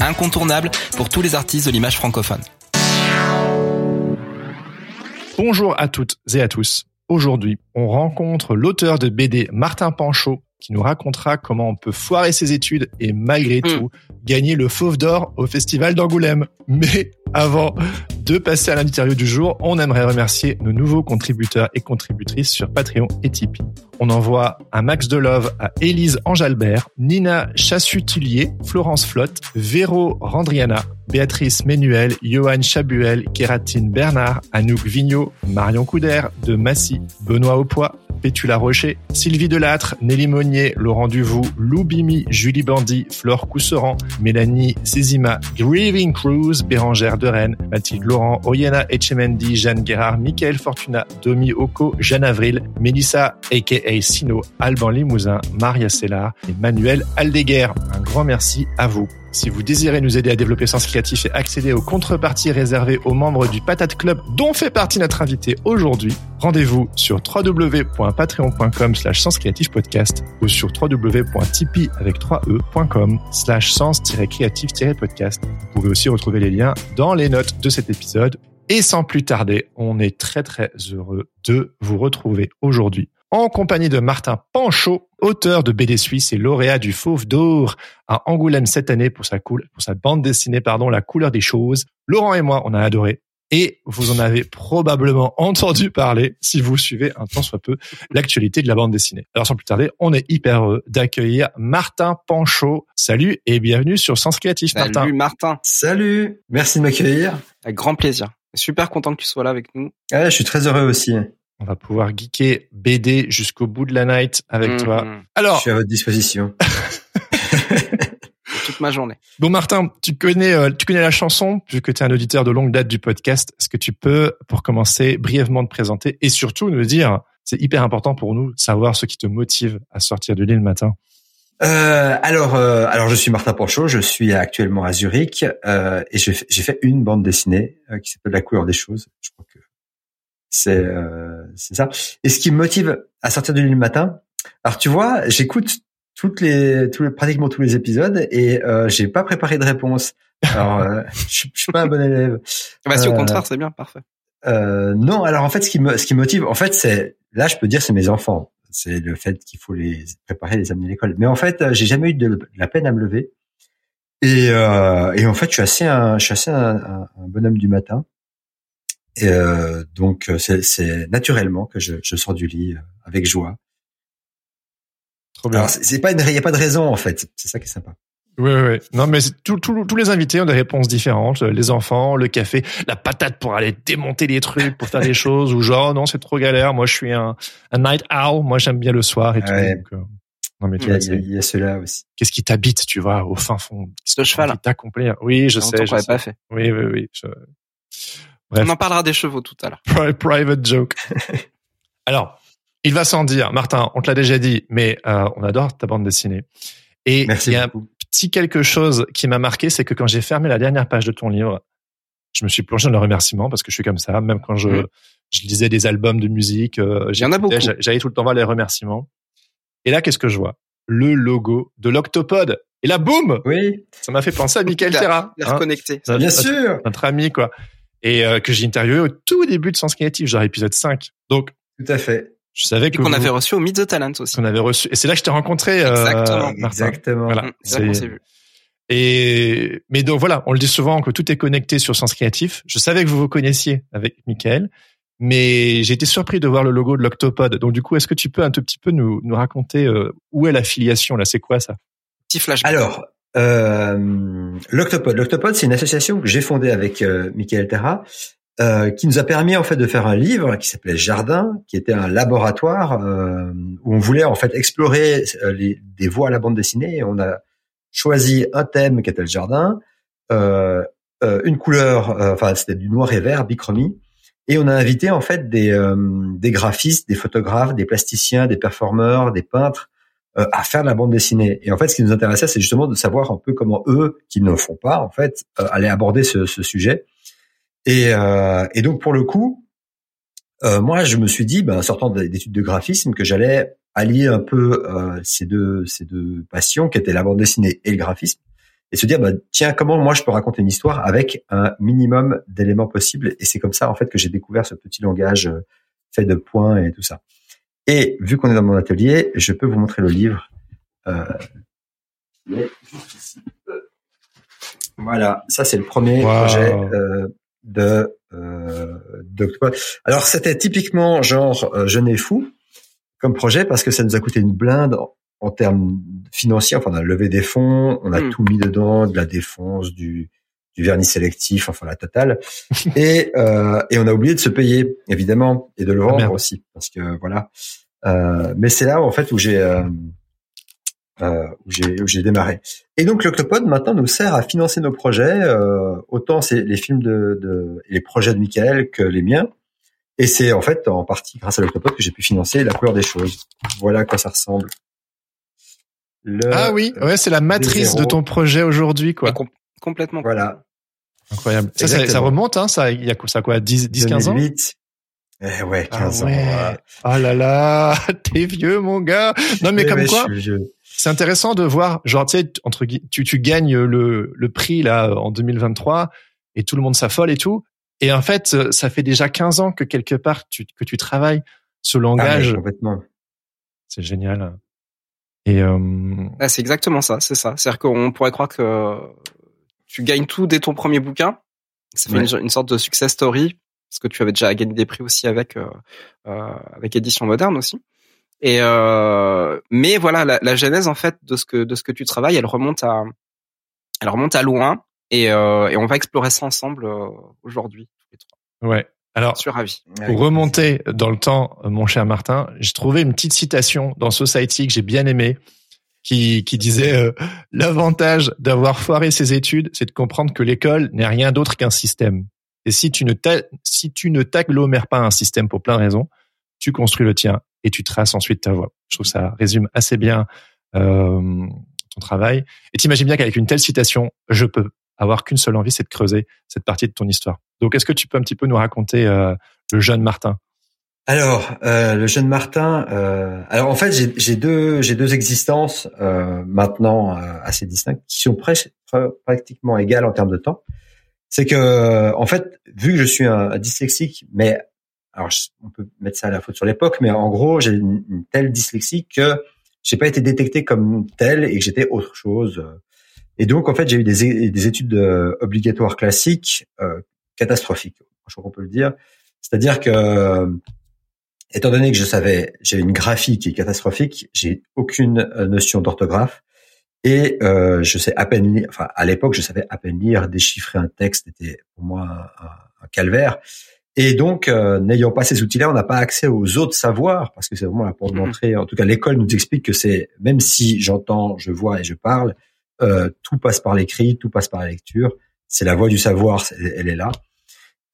incontournable pour tous les artistes de l'image francophone. Bonjour à toutes et à tous. Aujourd'hui, on rencontre l'auteur de BD Martin Panchaud qui nous racontera comment on peut foirer ses études et malgré tout gagner le Fauve d'Or au Festival d'Angoulême. Mais avant de passer à l'interview du jour, on aimerait remercier nos nouveaux contributeurs et contributrices sur Patreon et Tipeee. On envoie un max de love à Élise Angelbert, Nina Chassutillier, Florence Flotte, Véro Randriana, Béatrice Ménuel, Johan Chabuel, Kératine Bernard, Anouk Vigneault, Marion Couder, de Massy, Benoît Aupois, Pétula Rocher, Sylvie Delattre, Nelly Monnier, Laurent Duvou, Lou Bimi, Julie Bandy, Flore Cousseran, Mélanie Césima, Grieving Cruz, Bérangère de Rennes, Mathilde Laurent, Oyana Echemendi, Jeanne Guérard, Michael Fortuna, Domi Oko, Jeanne Avril, Mélissa, a.k.a. Sino, Alban Limousin, Maria Sellar et Manuel Aldeguer. Un grand merci à vous. Si vous désirez nous aider à développer Sens Créatif et accéder aux contreparties réservées aux membres du Patate Club dont fait partie notre invité aujourd'hui, rendez-vous sur www.patreon.com slash podcast ou sur www.tipeee avec 3e.com slash sens-créatif-podcast. Vous pouvez aussi retrouver les liens dans les notes de cet épisode. Et sans plus tarder, on est très très heureux de vous retrouver aujourd'hui en compagnie de Martin Panchaud, auteur de BD Suisse et lauréat du Fauve d'Or à Angoulême cette année pour sa, cool, pour sa bande dessinée pardon, La couleur des choses. Laurent et moi, on a adoré. Et vous en avez probablement entendu parler si vous suivez un temps soit peu l'actualité de la bande dessinée. Alors sans plus tarder, on est hyper heureux d'accueillir Martin Panchaud. Salut et bienvenue sur Sens Créatif, Salut Martin. Martin, Salut, merci de m'accueillir. avec grand plaisir. Super content que tu sois là avec nous. Ouais, je suis très heureux aussi. On va pouvoir geeker BD jusqu'au bout de la night avec Mhm. toi. Je Alors, suis à votre disposition. Toute ma journée. Bon Martin, tu connais euh, tu connais la chanson vu que tu es un auditeur de longue date du podcast. Est-ce que tu peux pour commencer brièvement te présenter et surtout nous dire c'est hyper important pour nous de savoir ce qui te motive à sortir du lit le matin? Euh, alors, euh, alors je suis Martin Panchaud, je suis actuellement à Zurich euh, et j'ai fait- j'ai fait une bande dessinée euh, qui s'appelle La couleur des choses. Je crois que c'est euh, c'est ça. Et ce qui me motive à sortir du lit le matin, alors tu vois, j'écoute toutes les, tous les, pratiquement tous les épisodes et euh, j'ai pas préparé de réponse. Alors, euh, je, je suis pas un bon élève. Bah, si au Euh, contraire, c'est bien, parfait. Euh, non, alors en fait, ce qui me, ce qui me motive, en fait, c'est là, je peux dire, c'est mes enfants. C'est le fait qu'il faut les préparer, les amener à l'école. Mais en fait, j'ai jamais eu de, de la peine à me lever. Et, euh, et en fait, je suis assez un, je suis assez un, un, un bonhomme du matin. Et euh, donc, euh, c'est, naturellement que je, je sors du lit euh, avec joie. Trop bien. Alors, c'est, pas, il y a pas de raison en fait. C'est ça qui est sympa. Oui, oui, oui. Non, mais c'est tout- tout- tous les invités ont des réponses différentes. Les enfants, le café, la patate pour aller démonter les trucs, pour faire des choses, ou genre, non, c'est trop galère. Moi, je suis un, un night owl. Moi, j'aime bien le soir et tout. Donc, euh, non, mais tu Il y a, vois, il y a- cela aussi. qu'est-ce qui t'habite, tu vois, au fin fond? Le cheval. Qui t'accomplit Oui, je sais. Je sais. pas fait. Oui, oui, oui. je- Bref. On en parlera des chevaux tout à l'heure. Pri- Private joke. Alors, il va sans dire, Martin, on te l'a déjà dit, mais euh, on adore ta bande dessinée. Et Merci il y a un petit quelque chose qui m'a marqué, c'est que quand j'ai fermé la dernière page de ton livre, je me suis plongé dans le remerciement parce que je suis comme ça, même quand je, je lisais des albums de musique, euh, Il y en a j'écoutais, beaucoup. j'a- J'allais tout le temps voir les remerciements. Et là, qu'est-ce que je vois? Le logo de l'Octopode. Et là, boum Oui. Ça m'a fait penser à Michael Terra. Hein, Bien sûr. Notre ami, quoi. Et euh, que j'ai interviewé au tout début de Sens Créatif, genre épisode 5. Donc, tout à fait. Je savais que qu'on avait reçu au Meet the Talent aussi. Qu'on avait reçu. Et c'est là que je t'ai rencontré. Euh, Exactement. Exactement. Voilà. Mmh, c'est là qu'on s'est vu. Et mais donc voilà, on le dit souvent que tout est connecté sur Sens Créatif. Je savais que vous vous connaissiez avec Michael, mais j'ai été surpris de voir le logo de l'Octopod. Donc du coup, est-ce que tu peux un tout petit peu nous, nous raconter euh, où est l'affiliation là? C'est quoi ça? Petit flash. Alors, euh, l'Octopod. L'Octopod, c'est une association que j'ai fondée avec euh, Michael Terra, euh, qui nous a permis en fait de faire un livre qui s'appelait Jardin, qui était un laboratoire euh, où on voulait en fait explorer euh, les, des voies à la bande dessinée. On a choisi un thème qui était le jardin, euh, une couleur, enfin c'était du noir et vert, bichromie, et on a invité en fait des, des graphistes, des photographes, des plasticiens, des performeurs, des peintres à faire de la bande dessinée. Et en fait, ce qui nous intéressait, c'est justement de savoir un peu comment eux, qui ne le font pas, en fait, allaient aborder ce, ce sujet. Et, et, donc pour le coup, moi, je me suis dit, ben, sortant d'études de graphisme, que j'allais allier un peu euh, ces deux ces deux passions qui étaient la bande dessinée et le graphisme et se dire bah tiens comment moi je peux raconter une histoire avec un minimum d'éléments possibles et c'est comme ça en fait que j'ai découvert ce petit langage euh, fait de points et tout ça et vu qu'on est dans mon atelier je peux vous montrer le livre euh, voilà ça c'est le premier wow. projet euh, de euh, alors c'était typiquement genre euh, jeune et fou comme projet parce que ça nous a coûté une blinde en, en termes financiers. Enfin, on a levé des fonds, on a mmh. tout mis dedans, de la défense, du, du vernis sélectif, enfin la totale. et, euh, et on a oublié de se payer, évidemment, et de le vendre ah, aussi, parce que voilà. Euh, mais c'est là en fait où j'ai euh, euh, où j'ai où j'ai démarré. Et donc l'Octopod maintenant nous sert à financer nos projets, euh, autant c'est les films de, de les projets de Michael que les miens. Et c'est en fait en partie grâce à l'Octopod que j'ai pu financer la couleur des choses. Voilà à quoi ça ressemble. Le ah oui, ouais, c'est la matrice de ton projet aujourd'hui, quoi. Com complètement. Voilà. Incroyable. Ça, ça, ça, remonte, hein, ça, il y a ça quoi, 10, 10 15 ans? Eh ouais, 15 ah ouais. ans. Oh là là, t'es vieux, mon gars. Non, mais, mais comme mais quoi, c'est intéressant de voir, genre, tu sais, entre, tu, tu gagnes le, le prix, là, en 2023, et tout le monde s'affole et tout. Et en fait, ça fait déjà 15 ans que quelque part tu, que tu travailles ce langage. Ah, complètement. C'est génial. Et euh... ah, c'est exactement ça, c'est ça. C'est-à-dire qu'on pourrait croire que tu gagnes tout dès ton premier bouquin. Ça fait ouais. une, une, sorte de success story parce que tu avais déjà gagné des prix aussi avec euh, euh, avec édition moderne aussi. Et euh, mais voilà, la, la, genèse en fait de ce que de ce que tu travailles, elle remonte à elle remonte à loin. Et, euh, et, on va explorer ça ensemble euh, aujourd'hui tous les trois. Ouais. Alors. Pour remonter dans le temps, mon cher Martin, j'ai trouvé une petite citation dans Society que j'ai bien aimée, qui, qui disait euh, l'avantage d'avoir foiré ses études, c'est de comprendre que l'école n'est rien d'autre qu'un système. Et si tu ne si t'agglomères pas un système pour plein de raisons, tu construis le tien et tu traces ensuite ta voie. Je trouve que ça résume assez bien euh, ton travail. Et t'imagines bien qu'avec une telle citation, je peux avoir qu'une seule envie, c'est de creuser cette partie de ton histoire. Donc, est-ce que tu peux un petit peu nous raconter euh, le jeune Martin? Alors, euh, le jeune Martin. Alors, en fait, j'ai deux, j'ai deux existences maintenant assez distinctes qui sont pratiquement égales en termes de temps. C'est que, en fait, vu que je suis un, dyslexique, mais alors on peut mettre ça à la faute sur l'époque, mais en gros, j'ai une, telle dyslexie que j'ai pas été détecté comme tel et que j'étais autre chose. Et donc, en fait, j'ai eu des, des études euh, obligatoires classiques euh, catastrophiques, je crois qu'on peut le dire. C'est-à-dire que, étant donné que je savais, j'ai une graphie qui est catastrophique, j'ai aucune notion d'orthographe et euh, je sais à peine lire. Enfin, à l'époque, je savais à peine lire, déchiffrer un texte était pour moi un, un calvaire. Et donc, euh, n'ayant pas ces outils-là, on n'a pas accès aux autres savoirs parce que c'est vraiment la porte d'entrée. En tout cas, l'école nous explique que c'est même si j'entends, je vois et je parle, euh, tout passe par l'écrit, tout passe par la lecture. C'est la voie du savoir, elle est là.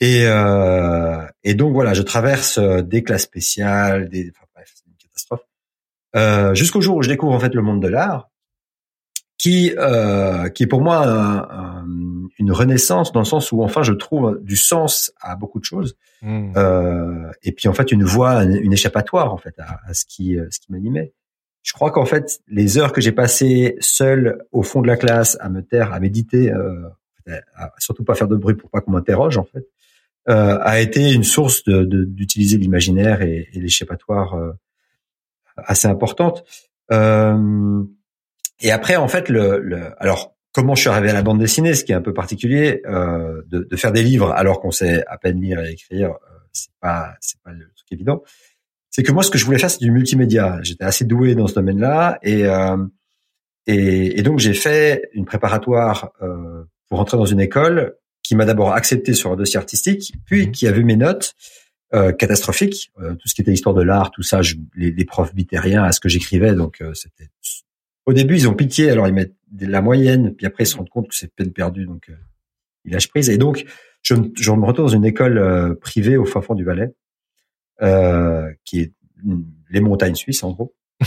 Et, euh, et donc voilà, je traverse euh, des classes spéciales, des, enfin bref, c'est une catastrophe. Euh, Jusqu'au jour où je découvre en fait le monde de l'art, qui euh, qui est pour moi un, un, une renaissance dans le sens où enfin je trouve du sens à beaucoup de choses. Mmh. Euh, et puis en fait une voie, une, une échappatoire en fait à, à ce qui ce qui m'animait je crois qu'en fait, les heures que j'ai passées seul au fond de la classe à me taire, à méditer, euh, à surtout pas faire de bruit pour pas qu'on m'interroge en fait, euh, a été une source d'utiliser de, l'imaginaire et, et l'échappatoire euh, assez importante. Euh, et après, en fait, le, le, alors comment je suis arrivé à la bande dessinée, ce qui est un peu particulier, euh, de, de, faire des livres alors qu'on sait à peine lire et écrire, euh, c'est pas c'est pas le truc évident. C'est que moi, ce que je voulais faire, c'est du multimédia. J'étais assez doué dans ce domaine-là, et, euh, et, et donc j'ai fait une préparatoire euh, pour entrer dans une école qui m'a d'abord accepté sur un dossier artistique, puis mhm. qui a vu mes notes euh, catastrophiques, euh, tout ce qui était histoire de l'art, tout ça, je, les, les, profs bitaient rien à ce que j'écrivais, donc euh, c'était. Au début, ils ont pitié, alors ils mettent la moyenne, puis après ils se rendent compte que c'est peine perdue, donc euh, ils lâchent prise. Et donc, je, je me retourne dans une école privée au fin du Valais, qui est les montagnes suisses en gros.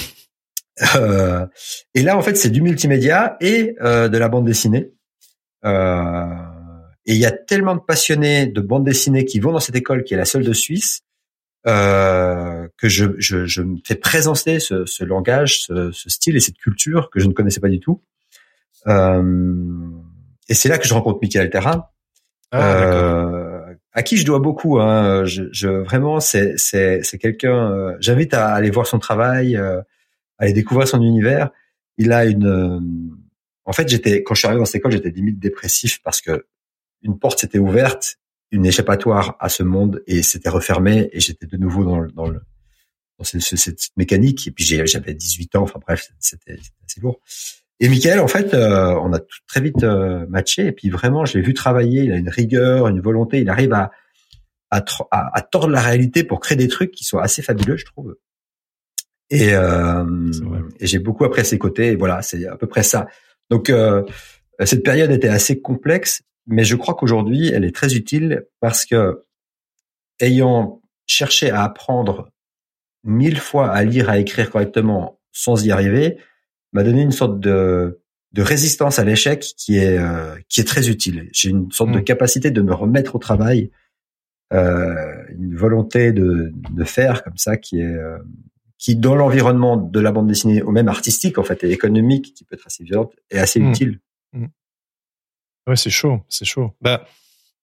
et là, en fait, c'est du multimédia et de la bande dessinée. Euh, et il y a tellement de passionnés de bande dessinée qui vont dans cette école, qui est la seule de Suisse, euh, que je, je, je, me fais présenter ce, ce langage, ce, ce, style et cette culture que je ne connaissais pas du tout. Euh, et c'est là que je rencontre Michael Terra, ah, euh, à qui je dois beaucoup. Hein. Je, je, vraiment, c'est c'est c'est quelqu'un. Euh, j'invite à aller voir son travail, euh, à aller découvrir son univers. Il a une. Euh, en fait, j'étais quand je suis arrivé dans cette école, j'étais limite dépressif parce que une porte s'était ouverte, une échappatoire à ce monde et s'était refermée et j'étais de nouveau dans, dans, le, dans cette, cette, mécanique. Et puis j'avais 18 ans, enfin bref, c'était assez lourd. Et Michael, en fait, euh, on a tout, très vite euh, matché. Et puis vraiment, je l'ai vu travailler. Il a une rigueur, une volonté. Il arrive à, à, à, tordre la réalité pour créer des trucs qui sont assez fabuleux, je trouve. Et, euh, et j'ai beaucoup appris à ses côtés. Et voilà, c'est à peu près ça. Donc euh, cette période était assez complexe, mais je crois qu'aujourd'hui, elle est très utile parce que, ayant cherché à apprendre mille fois à lire, à écrire correctement sans y arriver, m'a donné une sorte de, de résistance à l'échec qui est euh, qui est très utile. J'ai une sorte de mmh. capacité de me remettre au travail, euh, une volonté de, de faire comme ça qui est euh, qui dans l'environnement de la bande dessinée, ou même artistique en fait et économique, qui peut être assez violente, est assez mmh. utile. Ouais, c'est chaud, c'est chaud. Bah,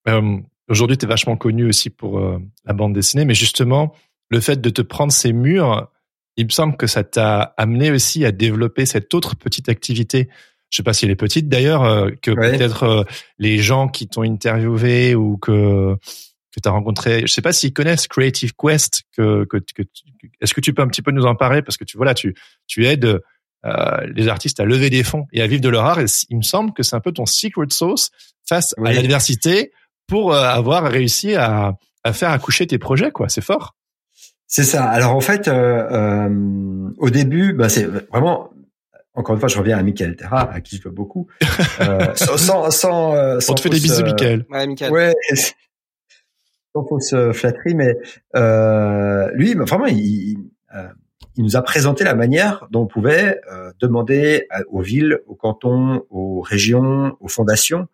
euh, aujourd'hui, tu es vachement connu aussi pour euh, la bande dessinée, mais justement, le fait de te prendre ces murs, il me semble que ça t'a amené aussi à développer cette autre petite activité. Je sais pas si elle est petite d'ailleurs, euh, que peut-être les gens qui t'ont interviewé ou que que tu as rencontré, je sais pas s'ils connaissent Creative Quest, que, que, que est-ce que tu peux un petit peu nous en parler? Parce que tu voilà, tu tu aides euh, les artistes à lever des fonds et à vivre de leur art. Et il me semble que c'est un peu ton secret sauce face à l'adversité pour euh, avoir réussi à, à faire accoucher tes projets. quoi. C'est fort. C'est ça. Alors en fait, euh, euh, au début, bah, c'est vraiment. Encore une fois, je reviens à Michael Terra, à qui je dois beaucoup. Euh, sans, sans, euh, On te fait des bisous, Michael. Ouais, Michael. Ouais. sans fausse flatterie, mais lui, bah, vraiment, il, il nous a présenté la manière dont on pouvait euh, demander aux villes, aux cantons, aux régions, aux fondations,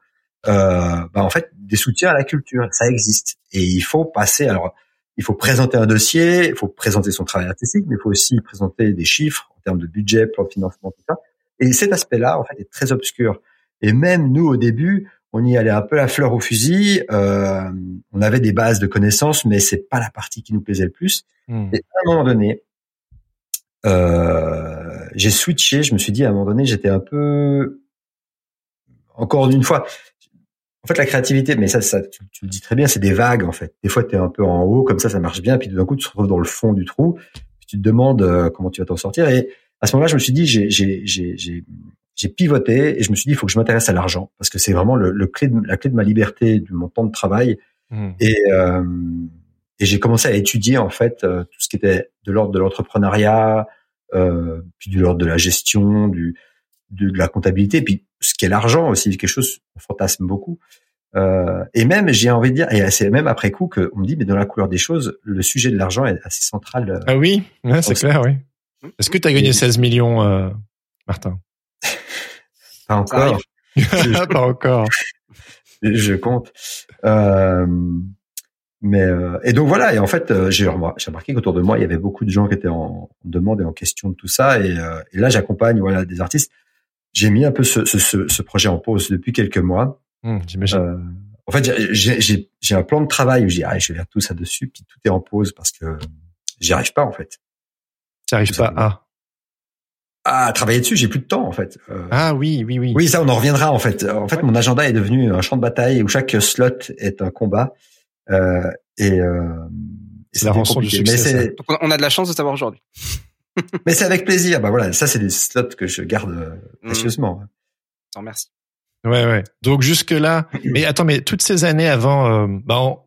euh, bah, en fait, des soutiens à la culture. Ça existe et il faut passer. Alors, il faut présenter un dossier, il faut présenter son travail artistique, mais il faut aussi présenter des chiffres en termes de budget, plan de financement, tout ça. Et cet aspect-là, en fait, est très obscur. Et même nous, au début, on y allait un peu la fleur au fusil. Euh, on avait des bases de connaissances, mais c'est pas la partie qui nous plaisait le plus. Hmm. Et à un moment donné, euh, j'ai switché. Je me suis dit à un moment donné, j'étais un peu, encore une fois, en fait, la créativité, mais ça, ça tu, le dis très bien, c'est des vagues en fait. Des fois, tu es un peu en haut, comme ça, ça marche bien, puis d'un coup, tu te retrouves dans le fond du trou, puis tu te demandes euh, comment tu vas t'en sortir. Et à ce moment-là, je me suis dit, j'ai, j'ai, j'ai, j'ai pivoté et je me suis dit, il faut que je m'intéresse à l'argent parce que c'est vraiment le, le, clé de, la clé de ma liberté, de mon temps de travail. Mmh. Et euh, et j'ai commencé à étudier en fait euh, tout ce qui était de l'ordre de l'entrepreneuriat, euh, puis de l'ordre de la gestion, du de, la comptabilité, puis ce qui est l'argent aussi, quelque chose qu'on fantasme beaucoup. Euh, et même, j'ai envie de dire, et c'est même après coup qu'on me dit, mais dans la couleur des choses, le sujet de l'argent est assez central. Euh, ah oui, ouais, c'est clair, oui. Est-ce que tu as gagné 16 millions, euh, Martin? Pas encore. Pas encore. Je compte. Euh, Mais euh, et donc voilà. Et en fait, euh, j'ai remarqué qu'autour de moi, il y avait beaucoup de gens qui étaient en, demande et en question de tout ça. Et, et là, j'accompagne voilà des artistes. J'ai mis un peu ce, ce, ce, projet en pause depuis quelques mois. Mmh, J'imagine. en fait, j'ai un plan de travail où je dis ah, je vais faire tout ça dessus, puis tout est en pause parce que j'y arrive pas en fait. Tu arrives pas à à travailler dessus, j'ai plus de temps en fait. Euh, ah oui, oui, oui. Oui, ça on en reviendra en fait. En fait, mon agenda est devenu un champ de bataille où chaque slot est un combat euh, et, euh, c'est la rançon du succès. Donc on a de la chance de savoir aujourd'hui. mais c'est avec plaisir. Bah voilà, ça c'est des slots que je garde euh, mmh. précieusement. Mmh. Merci. Ouais, ouais. Donc jusque là, mais attends, mais toutes ces années avant, euh, bah on,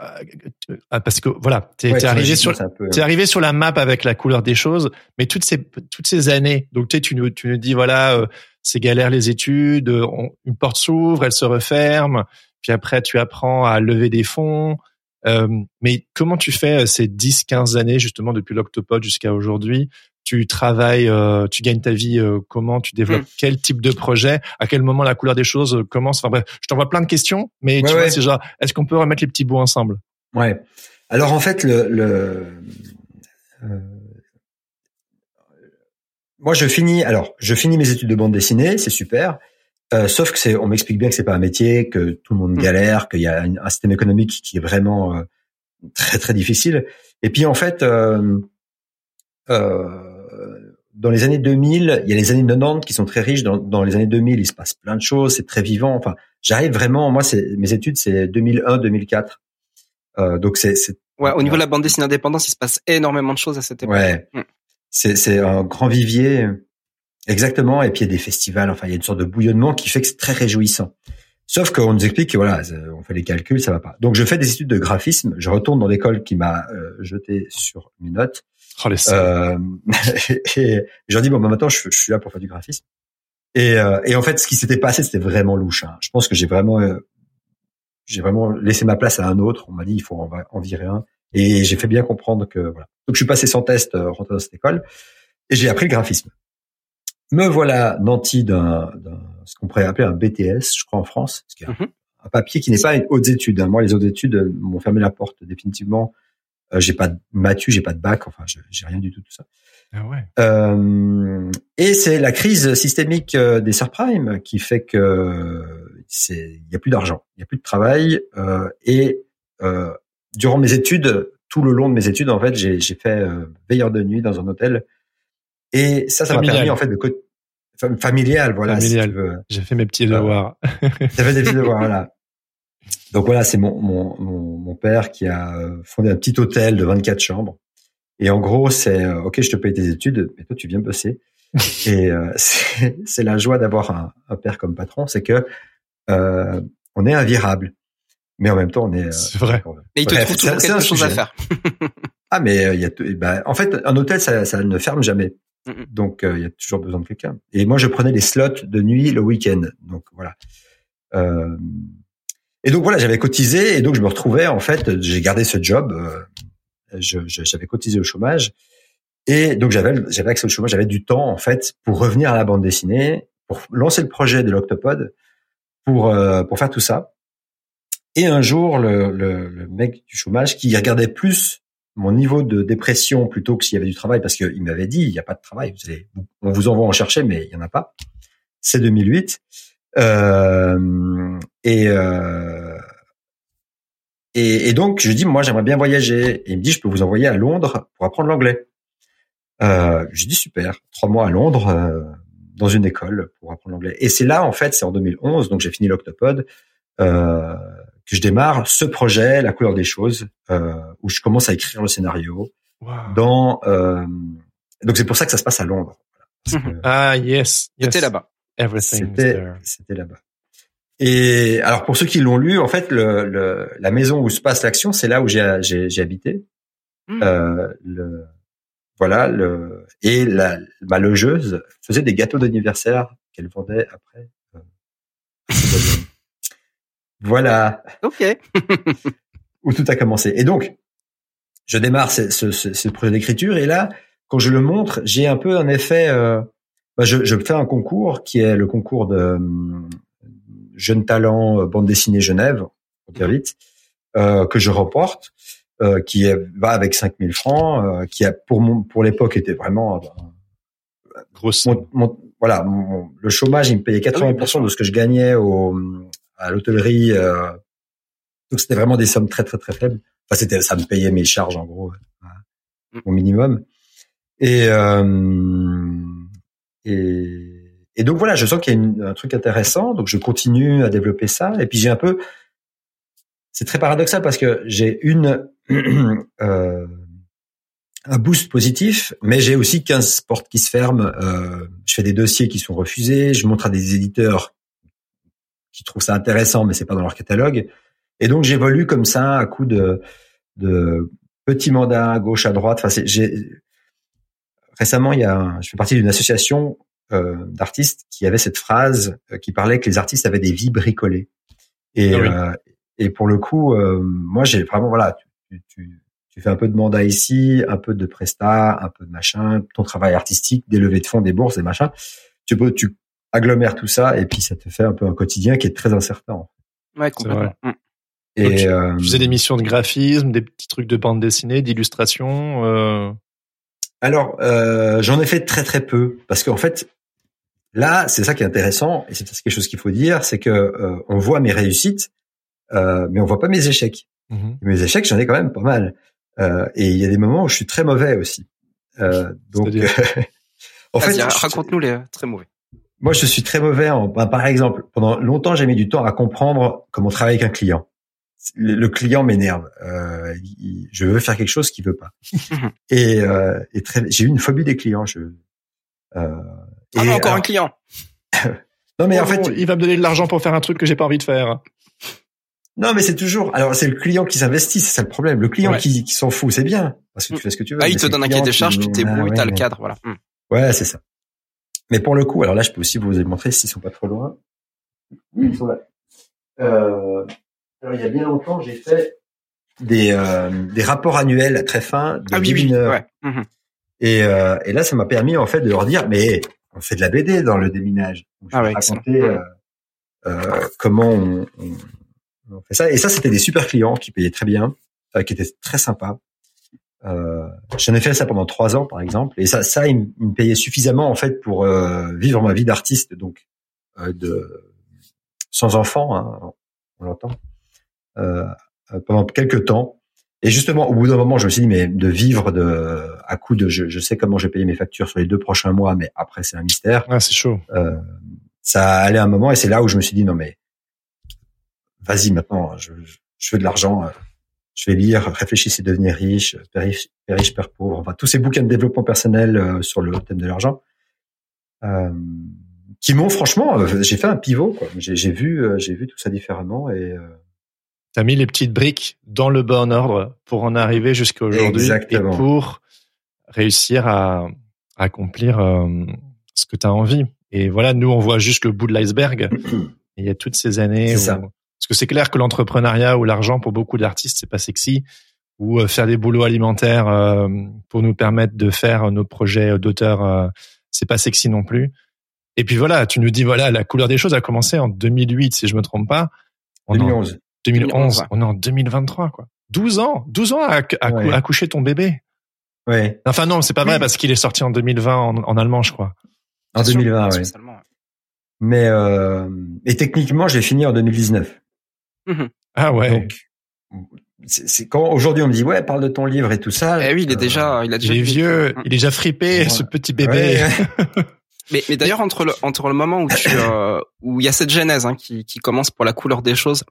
euh, parce que voilà, t'es es arrivé sur t'es arrivé sur la map avec la couleur des choses, mais toutes ces toutes ces années, donc tu tu nous tu nous dis voilà, euh, c'est galère les études, une porte s'ouvre, elle se referme, puis après tu apprends à lever des fonds. Euh, mais comment tu fais ces 10 15 années justement depuis l'Octopod jusqu'à aujourd'hui? Tu travailles, euh, tu gagnes ta vie euh, comment, tu développes hmm. quel type de projet, à quel moment la couleur des choses euh, commence? Enfin bref, je t'envoie plein de questions, mais tu vois, c'est genre, est-ce qu'on peut remettre les petits bouts ensemble? Ouais. Alors en fait, le, le moi je finis, alors je finis mes études de bande dessinée, c'est super. Sauf que c'est, on m'explique bien que c'est pas un métier, que tout le monde hmm. galère, qu'il y a un, système économique qui est vraiment très très difficile. Et puis en fait. Euh, dans les années 2000, il y a les années 90 qui sont très riches. Dans, dans les années 2000, il se passe plein de choses, c'est très vivant. Enfin, j'arrive vraiment. Moi, c'est mes études, c'est 2001-2004. Euh, donc c'est. Ouais, au niveau de la bande dessinée indépendante, il se passe énormément de choses à cette époque. Ouais. Mm. C'est c'est un grand vivier, exactement. Et puis il y a des festivals. Enfin, il y a une sorte de bouillonnement qui fait que c'est très réjouissant. Sauf qu'on nous explique que voilà, on fait les calculs, ça va pas. Donc je fais des études de graphisme. Je retourne dans l'école qui m'a euh, jeté sur mes notes. Oh, euh, et je leur dis bon, bah, maintenant je, suis là pour faire du graphisme. Et, euh, et en fait, ce qui s'était passé, c'était vraiment louche. Hein. Je pense que j'ai vraiment, euh, j'ai vraiment laissé ma place à un autre. On m'a dit il faut en, en virer un. Et j'ai fait bien comprendre que voilà. Donc je suis passé sans test rentré dans cette école et j'ai appris le graphisme. Me voilà nanti d'un, ce qu'on pourrait appeler un BTS, je crois en France, ce qui est un, papier qui n'est pas une haute étude. Hein. Moi, les hautes études m'ont fermé la porte définitivement euh, j'ai pas de matu, j'ai pas de bac, enfin j'ai rien du tout tout ça. Ah ouais. Euh, et c'est la crise systémique euh, des subprimes qui fait que c'est il y a plus d'argent, il y a plus de travail euh, et euh, durant mes études, tout le long de mes études en fait, j'ai fait veilleur de nuit dans un hôtel et ça ça m'a permis en fait de familial voilà familial. j'ai fait mes petits devoirs. J'ai fait des petits devoirs voilà. Donc voilà, c'est mon, mon, mon, père qui a euh, fondé un petit hôtel de 24 chambres. Et en gros, c'est euh, ok, je te paye tes études, mais toi tu viens bosser. et euh, c'est la joie d'avoir un, un, père comme patron, c'est que euh, on est invirable, mais en même temps on est. c'est vrai. Mais il te trouve toujours quelque chose à faire. ah mais il y a, bah, en fait, un hôtel ça, ça ne ferme jamais. Donc il y a toujours besoin de quelqu'un. Et moi je prenais des slots de nuit le week-end. Donc voilà. Euh, et donc voilà, j'avais cotisé et donc je me retrouvais en fait, j'ai gardé ce job, euh, j'avais cotisé au chômage et donc j'avais accès au chômage, j'avais du temps en fait pour revenir à la bande dessinée, pour lancer le projet de l'Octopod, pour euh, pour faire tout ça. Et un jour, le, le, le, mec du chômage qui regardait plus mon niveau de dépression plutôt que s'il y avait du travail, parce qu'il m'avait dit il n'y a pas de travail, vous allez, on vous envoie en chercher, mais il y en a pas. C'est 2008. Euh, et, euh, et, et donc je dis moi j'aimerais bien voyager. Et il me dit je peux vous envoyer à Londres pour apprendre l'anglais. Euh, je dis super, trois mois à Londres euh, dans une école pour apprendre l'anglais. Et c'est là en fait, c'est en 2011, donc j'ai fini l'Octopod, euh, que je démarre ce projet, la couleur des choses, euh, où je commence à écrire le scénario. Dans euh, donc c'est pour ça que ça se passe à Londres. ah yes, yes. c'était là-bas. C'était c'était là-bas. Et alors pour ceux qui l'ont lu, en fait, le, le, la maison où se passe l'action, c'est là où j'ai j'ai habité. Hmm. Euh, le, voilà le et la ma logeuse faisait des gâteaux d'anniversaire qu'elle vendait après. Voilà. Ok. où tout a commencé. Et donc, je démarre ce, ce, ce projet d'écriture et là, quand je le montre, j'ai un peu un effet. Euh, bah, je, je, fais un concours qui est le concours de euh, jeunes talents euh, bande dessinée Genève, pour dire vite. euh, que je reporte, euh, qui est, va avec 5000 francs, euh, qui a pour mon pour l'époque était vraiment Grosse. mon- mon- voilà mon- le chômage il me payait 80% de ce que je gagnais au à l'hôtellerie euh, donc c'était vraiment des sommes très très très faibles. Enfin c'était ça me payait mes charges en gros euh, au minimum. Et euh, et et donc voilà je sens qu'il y a une- un truc intéressant donc je continue à développer ça. Et puis j'ai un peu c'est très paradoxal parce que j'ai une euh, un boost positif, mais j'ai aussi 15 portes qui se ferment. Euh, je fais des dossiers qui sont refusés, je montre à des éditeurs qui trouvent ça intéressant, mais c'est pas dans leur catalogue. Et donc j'évolue comme ça à coup de, de petits mandats à gauche, à droite. Enfin, récemment, il y a, je fais partie d'une association euh, d'artistes qui avait cette phrase euh, qui parlait que les artistes avaient des vies bricolées. Et, Ah oui. euh, et pour le coup, euh, moi, j'ai vraiment voilà, tu, tu, tu fais un peu de mandat ici, un peu de presta, un peu de machin, ton travail artistique, des levées de fonds, des bourses, des machins. Tu peux, tu agglomères tout ça et puis ça te fait un peu un quotidien qui est très incertain. Ouais, complètement. Mm. Et Donc, tu- euh, Tu faisais des missions de graphisme, des petits trucs de bande dessinée, d'illustration. Euh... Alors, euh, j'en ai fait très très peu parce qu'en fait, là, c'est ça qui est intéressant et c'est quelque chose qu'il faut dire, c'est que euh, on voit mes réussites, euh, mais on voit pas mes échecs. mhm. Mes échecs, j'en ai quand même pas mal. Euh, et il y a des moments où je suis très mauvais aussi. Euh, donc, en fait, raconte-nous les très mauvais. Moi, je suis très mauvais en, ben, par exemple, pendant longtemps, j'ai mis du temps à comprendre comment travailler avec un client. Le, le client m'énerve. Euh, il- je veux faire quelque chose qu'il veut pas. et euh, et très, j'ai eu une phobie des clients. Je, euh, Ah et non, encore alors- un client. non, mais en Oh fait, non, il va me donner de l'argent pour faire un truc que j'ai pas envie de faire. non, mais c'est toujours. Alors, c'est le client qui s'investit, c'est ça le problème. Le client Ouais. qui, qui s'en fout, c'est bien parce que tu fais ce que tu veux. Ah, il te le donne un cahier client des charges, tu t'ébrouilles, Ah, t'as ouais, le ouais. cadre, voilà. Mm. Ouais, c'est ça. Mais pour le coup, alors là, je peux aussi vous les montrer s'ils sont pas trop loin. Oui, ils sont là. Euh, alors, il y a bien longtemps, j'ai fait des, euh, des rapports annuels très fins de Ah oui, oui, démineurs. ouais. Mhm. Et, euh, et là, ça m'a permis en fait de leur dire, mais on fait de la BD dans le déminage. Donc, je Ah vais ouais, raconter euh, euh, comment on, on- on fait ça. Et ça, c'était des super clients qui payaient très bien, euh, qui étaient très sympas. Euh, J'en ai fait ça pendant trois ans, par exemple, et ça, ça, ils me payaient suffisamment en fait pour euh, vivre ma vie d'artiste, donc euh, de sans enfant, hein, on l'entend, euh, euh, pendant quelques temps. Et justement, au bout d'un moment, je me suis dit, mais de vivre de à coup de, je, je sais comment j'ai payé mes factures sur les deux prochains mois, mais après c'est un mystère. Ah, c'est chaud. Euh, ça allait un moment, et c'est là où je me suis dit, non mais vas-y maintenant, je, je, je veux de l'argent. Je vais lire Réfléchissez, devenir riche, Père riche, Père riche, Père pauvre, enfin tous ces bouquins de développement personnel euh, sur le thème de l'argent, euh, qui m'ont franchement, euh, j'ai fait un pivot. quoi. J'ai vu, euh, j'ai vu tout ça différemment et euh, T'as mis les petites briques dans le bon ordre pour en arriver jusqu'à aujourd'hui et pour réussir à, à accomplir ce que tu as envie. Et voilà, nous, on voit juste le bout de l'iceberg. Il y a toutes ces années où... ça. Parce que c'est clair que l'entrepreneuriat ou l'argent, pour beaucoup d'artistes, c'est pas sexy. Ou euh, faire des boulots alimentaires euh, pour nous permettre de faire nos projets d'auteur, euh, c'est pas sexy non plus. Et puis voilà, tu nous dis, voilà, la couleur des choses a commencé en 2008, si je me trompe pas. On est en 2011. 2011, 2011, ouais. on est en 2023, quoi. 12 ans, 12 ans à, à, cou- Ouais. à coucher ton bébé. Ouais, Enfin non, c'est pas vrai Oui. parce qu'il est sorti en 2020 en, en allemand, je crois. en 2020, ouais. Spécialement, ouais. Mais euh, et techniquement, j'ai fini en 2019. Ah ouais. Donc, c'est c'est quand aujourd'hui on me dit ouais, parle de ton livre et tout ça. Eh oui, il est euh, déjà, il a il est vieux, Mm. il est déjà frippé, Ouais. ce petit bébé. ouais, ouais. Mais, mais d'ailleurs entre le entre le moment où tu euh, où il y a cette genèse hein, qui qui commence pour la couleur des choses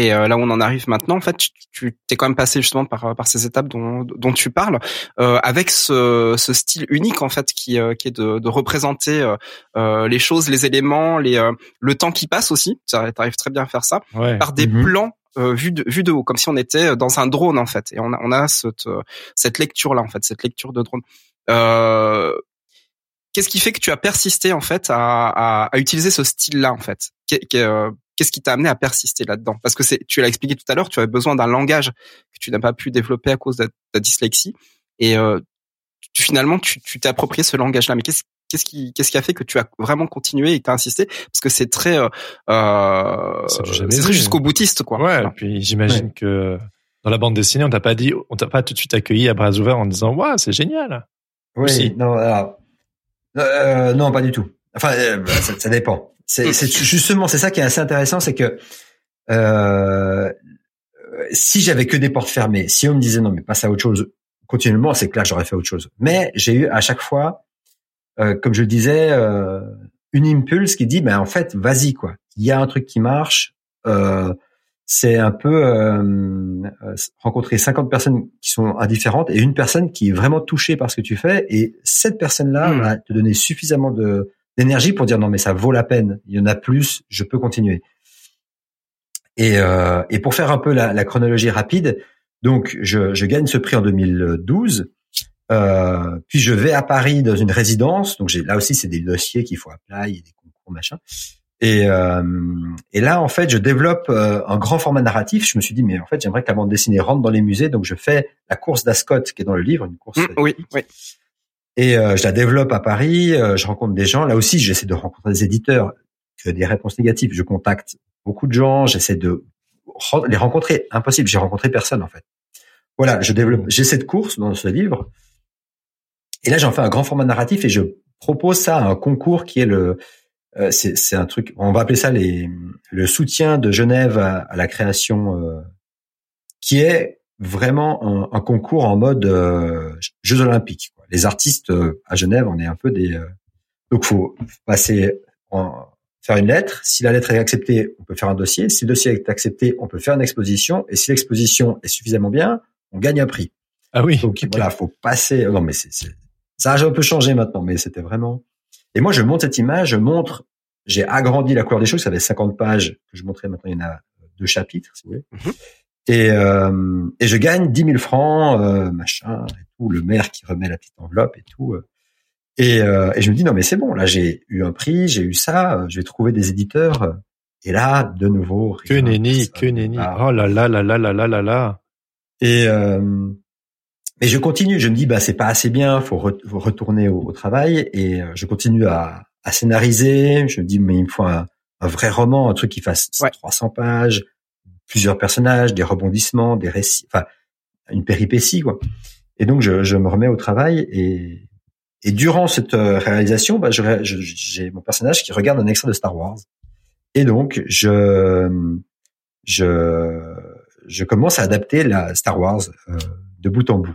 et euh, là où on en arrive maintenant, en fait, tu, tu t'es quand même passé justement par par ces étapes dont dont tu parles, euh, avec ce ce style unique en fait qui euh, qui est de de représenter euh, euh, les choses, les éléments, les euh, le temps qui passe aussi. Tu arrives très bien à faire ça Ouais. par des Mhm. plans euh, vus de vus de haut, comme si on était dans un drone en fait. Et on a on a cette cette lecture là en fait, cette lecture de drone. Euh, Qu'est-ce qui fait que tu as persisté en fait à, à, à utiliser ce style-là en fait? Qu'est-ce qui t'a amené à persister là-dedans? Parce que c'est, tu l'as expliqué tout à l'heure, tu avais besoin d'un langage que tu n'as pas pu développer à cause de ta dyslexie, et euh, tu, finalement tu tu t'es approprié ce langage-là. Mais qu'est-ce qu'est-ce qui qu'est-ce qui a fait que tu as vraiment continué et que tu as insisté? Parce que c'est très euh, euh c'est très jusqu'au boutiste quoi. Ouais, et puis j'imagine que dans la bande dessinée, on t'a pas dit on t'a pas tout de suite accueilli à bras ouverts en disant "Waouh, c'est génial." Oui, non euh, non pas du tout. Enfin euh, ça, ça, dépend. C'est justement c'est ça qui est assez intéressant, c'est que euh, si j'avais que des portes fermées, si on me disait non mais passe à autre chose continuellement, c'est que là j'aurais fait autre chose. Mais j'ai eu à chaque fois euh, comme je le disais, euh, une impulse qui dit, ben en fait, vas-y quoi. Il y a un truc qui marche. Euh, c'est un peu rencontrer 50 personnes qui sont indifférentes et une personne qui est vraiment touchée par ce que tu fais. Et cette personne-là hmm. va te donner suffisamment de d'énergie pour dire non mais ça vaut la peine. Il y en a plus, je peux continuer. Et, euh, et pour faire un peu la, la chronologie rapide, donc je, je, gagne ce prix en 2012. Euh, puis je vais à Paris dans une résidence. Donc j'ai là aussi c'est des dossiers qu'il faut appeler, des concours machin. Et, euh, et là en fait je développe un grand format narratif. Je me suis dit mais en fait j'aimerais que la bande dessinée rentre dans les musées. Donc je fais la course d'Ascot qui est dans le livre, une course. Mmh, oui, oui. Et euh, je la développe à Paris. Euh, je rencontre des gens. Là aussi j'essaie de rencontrer des éditeurs. Des réponses négatives. Je contacte beaucoup de gens. J'essaie de les rencontrer. Impossible. J'ai rencontré personne en fait. Voilà, je développe. J'ai cette course dans ce livre. Et là, j'en fais un grand format narratif et je propose ça à un concours qui est le, euh, c'est un truc, on va appeler ça les, le soutien de Genève à, la création, euh, qui est vraiment un, concours en mode euh, Jeux Olympiques. Les artistes à Genève, on est un peu des, donc faut passer en, faire une lettre. Si la lettre est acceptée, on peut faire un dossier. Si le dossier est accepté, on peut faire une exposition. Et si l'exposition est suffisamment bien, on gagne un prix. Ah oui. Donc voilà, faut passer. Non mais c'est ça a un peu changé maintenant, mais c'était vraiment. Et moi, je montre cette image, je montre, j'ai agrandi la couleur des choses, ça avait 50 pages que je montrais maintenant, il y en a deux chapitres, si vous voulez. Mhm. Et, euh, et je gagne 10 000 francs, euh, machin, et tout, le maire qui remet la petite enveloppe et tout. Euh. Et, euh, et je me dis, non mais c'est bon, là j'ai eu un prix, j'ai eu ça, je vais trouver des éditeurs. Et là, de nouveau... Que nenni, que nenni. Oh là là là là là là là là. Et, euh, mais je continue, je me dis bah c'est pas assez bien, faut, retourner au, travail et euh, je continue à, à, scénariser. Je me dis mais il me faut un, vrai roman, un truc qui fasse 300 pages, plusieurs personnages, des rebondissements, des récits, enfin une péripétie quoi. Et donc je, je me remets au travail et, et durant cette euh, réalisation, bah, j'ai mon personnage qui regarde un extrait de Star Wars et donc je je je commence à adapter la Star Wars euh, de bout en bout.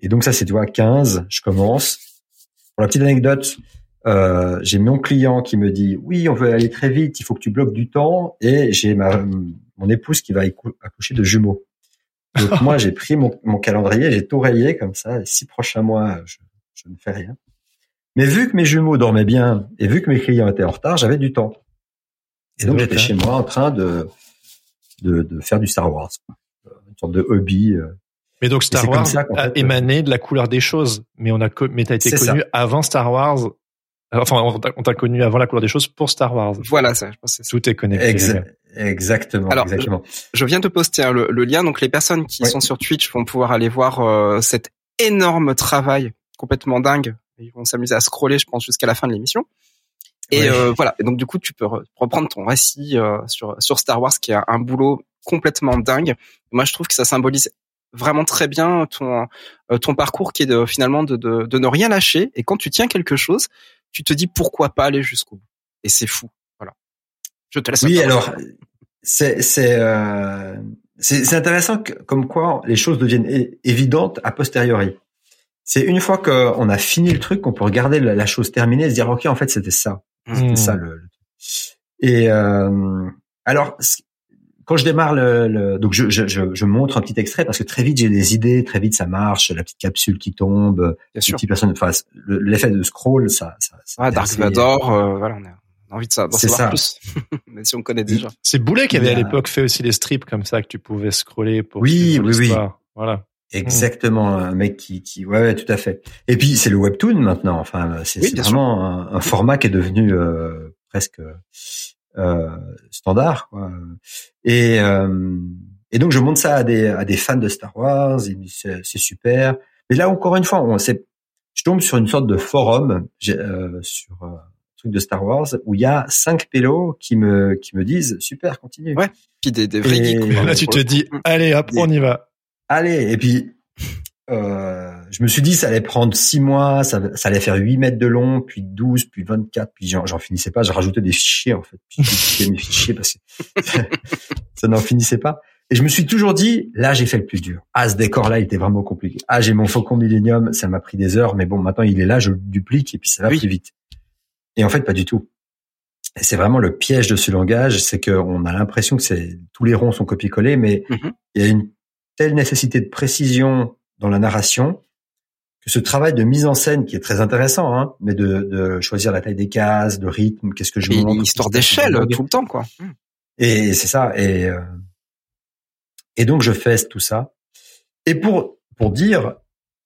Et donc ça, c'est tu vois 15, je commence. Pour la petite anecdote, euh, j'ai mon client qui me dit oui, on veut aller très vite, il faut que tu bloques du temps, et j'ai ma mon épouse qui va accoucher de jumeaux. Donc moi, j'ai pris mon, mon calendrier, j'ai tout rayé comme ça. Les six prochains mois, je, je, ne fais rien. Mais vu que mes jumeaux dormaient bien et vu que mes clients étaient en retard, j'avais du temps. Et donc j'étais chez moi en train de, de, de faire du Star Wars, une sorte de hobby. Euh, mais donc Star Wars a émané de la couleur des choses, mais on a mais t'as été connu avant Star Wars. Enfin, on t'a connu avant la couleur des choses pour Star Wars. Voilà, ça. Je pense Tout est connecté. exactement. Alors, exactement. Je, viens de poster hein, le, lien. Donc, les personnes qui sont sur Twitch vont pouvoir aller voir euh, cet énorme travail complètement dingue. Ils vont s'amuser à scroller, je pense, jusqu'à la fin de l'émission. Et euh, voilà. Et donc, du coup, tu peux reprendre ton récit euh, sur sur Star Wars, qui a un boulot complètement dingue. Moi, je trouve que ça symbolise vraiment très bien ton euh, ton parcours qui est de, finalement de, de, de ne rien lâcher et quand tu tiens quelque chose tu te dis pourquoi pas aller jusqu'au bout? Et c'est fou. Voilà. Je te laisse oui alors c'est c'est euh, c'est intéressant que, comme quoi les choses deviennent évidentes a posteriori. C'est une fois qu'on a fini le truc qu'on peut regarder la, chose terminée et se dire ok en fait c'était ça. C'était mmh. ça le, et euh, alors quand je démarre le, le donc je, je, je, montre un petit extrait parce que très vite j'ai des idées, très vite ça marche, la petite capsule qui tombe, Bien sûr. personne, enfin l'effet de scroll, ça. ça, ah, Dark Vador, euh, voilà, on a envie de ça, d'en savoir ça. plus, même si on connaît déjà. C'est Boulet qui avait à l'époque fait aussi des strips comme ça que tu pouvais scroller pour. Oui, oui, oui. Voilà. Exactement, un mec qui, qui, ouais, ouais, tout à fait. Et puis c'est le webtoon maintenant. Enfin, c'est vraiment un, un, format qui est devenu euh, presque standard. Quoi. Et, euh, et donc je montre ça à des, à des fans de Star Wars, c'est super. Mais là encore une fois, on c'est je tombe sur une sorte de forum euh, sur euh, un truc de Star Wars où il y a cinq pélos qui me qui me disent super continue. Ouais. Puis des, des vrais geeks. Là, tu te dis, allez, hop, on y va. Allez, et puis euh, je me suis dit ça allait prendre six mois, ça, ça allait faire 8 mètres de long, puis 12, puis 24, puis j'en, finissais pas, je rajoutais des fichiers en fait, puis j'ai mes fichiers parce que ça n'en finissait pas. Et je me suis toujours dit, là j'ai fait le plus dur. Ah ce décor là il était vraiment compliqué. Ah j'ai mon Faucon Millennium, ça m'a pris des heures, mais bon maintenant il est là, je le duplique et puis ça va Oui. plus vite. Et en fait pas du tout. Et c'est vraiment le piège de ce langage, c'est qu'on a l'impression que c'est tous les ronds sont copiés-collés, mais Mhm. il y a une telle nécessité de précision dans la narration que ce travail de mise en scène qui est très intéressant, hein, mais de, de choisir la taille des cases, le rythme, qu'est-ce que je montre, une histoire d'échelle tout le temps, quoi. Et c'est ça. Et euh, et donc je fais tout ça. Et pour pour dire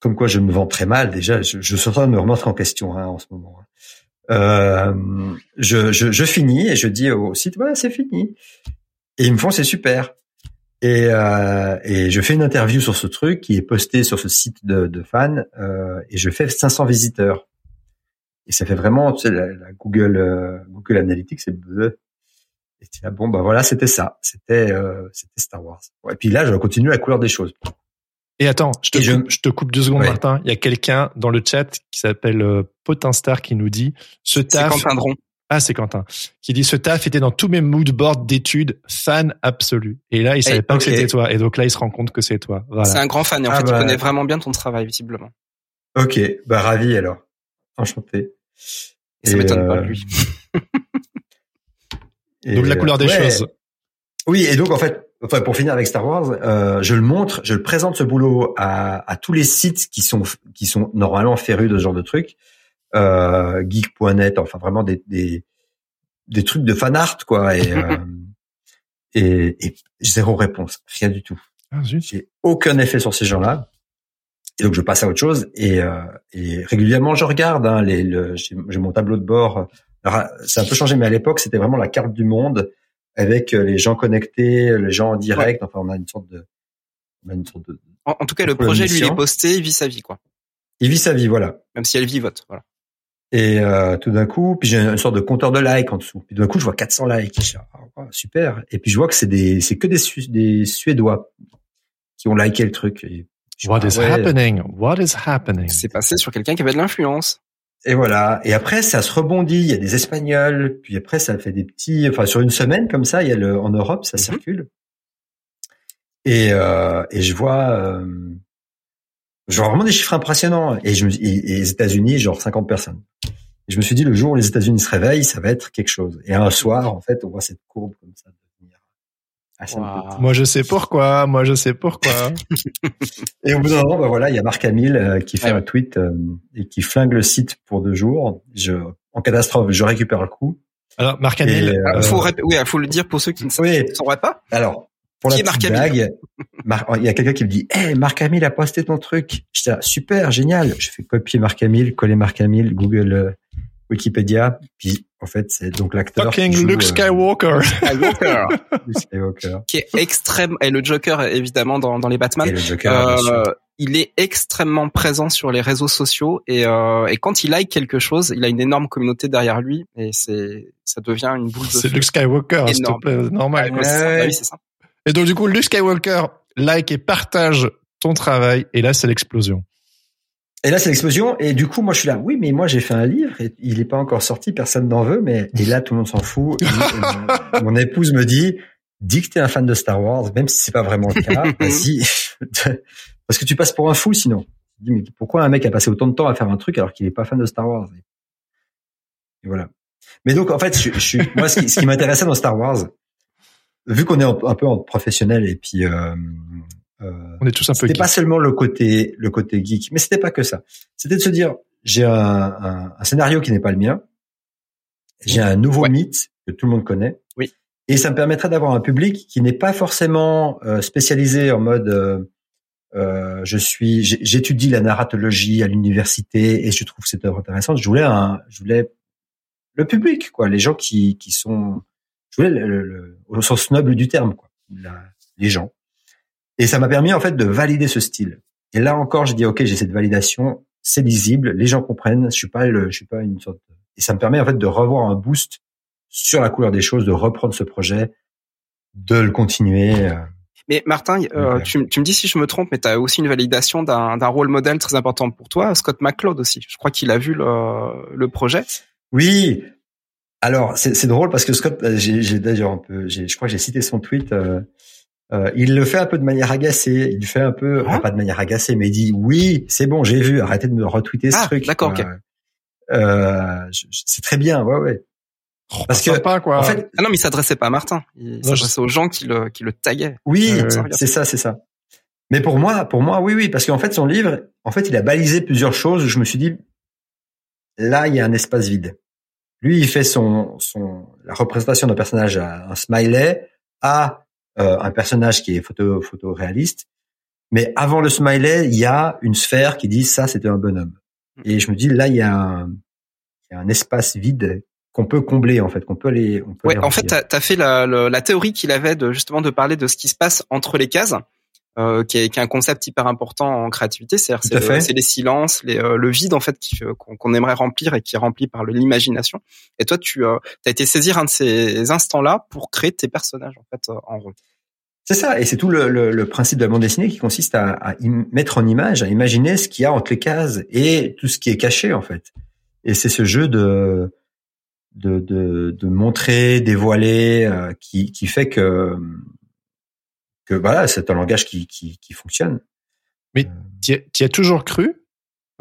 comme quoi je me vends très mal déjà, je, je suis en train de me remettre en question hein, en ce moment. Euh, je, je je finis et je dis au site voilà c'est fini. Et ils me font c'est super. Et euh, et je fais une interview sur ce truc qui est posté sur ce site de, de fans euh, et je fais 500 visiteurs. Et ça fait vraiment tu sais la, la Google euh, Google Analytics c'est bleu. Et tu dis, ah bon, bah voilà, c'était ça. C'était euh, c'était Star Wars. Ouais, et puis là, je continue la couleur des choses. Et attends, je te, Et je- coupe, je te coupe deux secondes, Ouais. Martin. Il y a quelqu'un dans le chat qui s'appelle euh, Potinstar qui nous dit ce C'est taf. Quentin Dron. Ah, c'est Quentin. Qui dit ce taf était dans tous mes moodboards d'études, fan absolu. Et là, il savait pas que c'était toi. Et donc là, il se rend compte que c'est toi. C'est Voilà. un grand fan et en Ah fait, bah. il connaît vraiment bien ton travail, visiblement. Ok, bah ravi alors. Enchanté. Et ça m'étonne pas, euh, lui. Et, Donc la couleur des ouais. choses. Oui, et donc en fait, enfin pour finir avec Star Wars, euh, je le montre, je le présente ce boulot à, à tous les sites qui sont qui sont normalement férus de ce genre de trucs, euh, geek.net, enfin vraiment des des des trucs de fan art quoi, et euh, et, et zéro réponse, rien du tout. Ah, zut. J'ai aucun effet sur ces gens-là. Et donc je passe à autre chose et, euh, et régulièrement je regarde hein, les, le, j'ai mon tableau de bord. Alors, ça a un peu changé, mais à l'époque c'était vraiment la carte du monde avec euh, les gens connectés, les gens en direct. Enfin, on a une sorte de, on a une sorte de. En, en tout cas, le projet, lui, il est posté, il vit sa vie, quoi. Il vit sa vie, voilà. Même si elle vivote, voilà. Et euh, tout d'un coup, puis j'ai une sorte de compteur de likes en dessous. Puis d'un coup, je vois 400 likes. Je dis, ah, super. Et puis je vois que c'est des, c'est que des, Su- des Suédois qui ont liké le truc. Et je dis, What ah is ouais. happening? What is happening? C'est passé sur quelqu'un qui avait de l'influence. Et voilà. Et après, ça se rebondit. Il y a des Espagnols. Puis après, ça fait des petits. Enfin, sur une semaine comme ça, il y a le en Europe, ça Mhm. circule. Et euh, et je vois, euh, je vois vraiment des chiffres impressionnants. Et je me et, et les États-Unis, genre 50 personnes. Et je me suis dit, le jour où les États-Unis se réveillent, ça va être quelque chose. Et un soir, en fait, on voit cette courbe comme ça devenir assez Wow. petite. Moi, je sais pourquoi. Moi, je sais pourquoi. Et au bout d'un moment, bah voilà, il y a Marc Hamill euh, qui fait Ouais, un tweet euh, et qui flingue le site pour deux jours. Je, en catastrophe, je récupère le coup. Alors, Marc Hamill, euh, Ah, euh, faut, oui, faut le dire pour ceux qui ne Oui. sauraient pas. Alors, pour Qui la petite blague, Mar- il y a quelqu'un qui me dit, hey, Marc Hamill a posté ton truc. J'étais super, génial. Je fais copier Marc Hamill, coller Marc Hamill, Google, euh, Wikipédia. Puis, en fait, c'est donc l'acteur fucking joue, Luke euh, Skywalker. Skywalker, Luke Skywalker. qui est extrême, et le Joker, évidemment, dans, dans les Batman. Et le Joker, bien sûr. Euh, il est extrêmement présent sur les réseaux sociaux et, euh, et quand il like quelque chose, il a une énorme communauté derrière lui et c'est ça devient une boule de C'est. Luke Skywalker, s'il te plaît. Normal. Ouais. Ouais. Bah oui, c'est ça. Et donc, du coup, Luke Skywalker like et partage ton travail. Et là, c'est l'explosion. Et là, c'est l'explosion. Et du coup, moi, je suis là. Oui, mais moi, j'ai fait un livre et il n'est pas encore sorti. Personne n'en veut. Mais et là, tout le monde s'en fout. Et, mon épouse me dit, dis que t'es un fan de Star Wars, même si c'est pas vraiment le cas. Vas-y, parce que tu passes pour un fou sinon. Je dis, mais pourquoi un mec a passé autant de temps à faire un truc alors qu'il est pas fan de Star Wars? Et voilà. Mais donc, en fait, je, moi, ce qui, ce qui m'intéressait dans Star Wars, vu qu'on est un, un peu en professionnel et puis. Euh, euh, On est tous un peu c'était pas seulement le côté le côté geek, mais c'était pas que ça. C'était de se dire j'ai un, un, un scénario qui n'est pas le mien, j'ai un nouveau Ouais. mythe que tout le monde connaît, Oui. et ça me permettrait d'avoir un public qui n'est pas forcément euh, spécialisé en mode euh, euh, je suis j'étudie la narratologie à l'université et je trouve cette œuvre intéressante. Je voulais un je voulais le public quoi, les gens qui qui sont je le, le- au sens noble du terme quoi, la- les gens. Et ça m'a permis en fait de valider ce style. Et là encore, j'ai dit ok, j'ai cette validation. c'est lisible, les gens comprennent. Je suis pas le, je suis pas une sorte. Et ça me permet en fait de revoir un boost sur la couleur des choses, de reprendre ce projet, de le continuer. Euh. Mais Martin, euh, tu, tu, me dis si je me trompe, mais tu as aussi une validation d'un rôle modèle très important pour toi, Scott McCloud aussi. Je crois qu'il a vu le, le projet. Oui. Alors c'est drôle parce que Scott, euh, j'ai d'ailleurs un peu, je crois que j'ai cité son tweet. Euh, euh, il le fait un peu de manière agacée. Il fait un peu, ah. pas de manière agacée, mais il dit oui, c'est bon, j'ai vu. Arrêtez de me retweeter ce ah, truc. D'accord. Euh, c'est très bien, ouais, ouais. Oh, Parce que quoi. En fait, ah non, mais il s'adressait pas à Martin. Il s'adressait aux gens qui le qui le taguaient. Oui, c'est ça, c'est ça. Mais pour moi, pour moi, oui, oui, parce qu'en fait, son livre, en fait, il a balisé plusieurs choses. Où je me suis dit, là, il y a un espace vide. Lui, il fait son son la représentation d'un personnage à un smiley à euh, un personnage qui est photo photo réaliste. Mais avant le smiley, il y a une sphère qui dit ça, c'était un bonhomme. Hmm. Et je me dis là, il y a un, il y a un espace vide qu'on peut combler en fait, qu'on peut aller. On peut ouais, en fait, t'as as fait la, la, théorie qu'il avait de justement de parler de ce qui se passe entre les cases, euh, qui, est, qui, est, un concept hyper important en créativité. C'est-à-dire, c'est les silences, les, euh, le vide en fait qu'on aimerait remplir et qui est rempli par l'imagination. Et toi, tu euh, as été saisir un de ces instants-là pour créer tes personnages en fait en rond. C'est ça, et c'est tout le, le, le, principe de la bande dessinée qui consiste à, à mettre en image, à imaginer ce qu'il y a entre les cases et tout ce qui est caché en fait. Et c'est ce jeu de de, de, de montrer, dévoiler, euh, qui, qui fait que que voilà, c'est un langage qui, qui, qui fonctionne. Mais tu as, as, toujours cru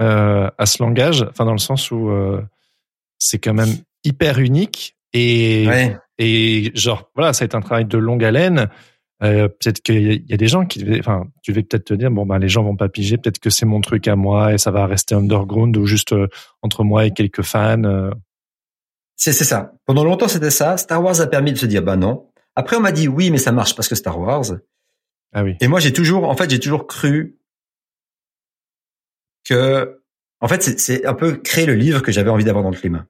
euh, à ce langage, enfin dans le sens où euh, c'est quand même hyper unique et et genre voilà, ça a été un travail de longue haleine. Euh, peut-être qu'il y a des gens qui, enfin, tu vais peut-être te dire bon ben les gens vont pas piger, peut-être que c'est mon truc à moi et ça va rester underground ou juste euh, entre moi et quelques fans. Euh. C'est c'est ça. Pendant longtemps c'était ça. Star Wars a permis de se dire bah non. Après on m'a dit oui mais ça marche parce que Star Wars. Ah oui. Et moi j'ai toujours, en fait j'ai toujours cru que, en fait c'est un peu créer le livre que j'avais envie d'avoir dans les mains.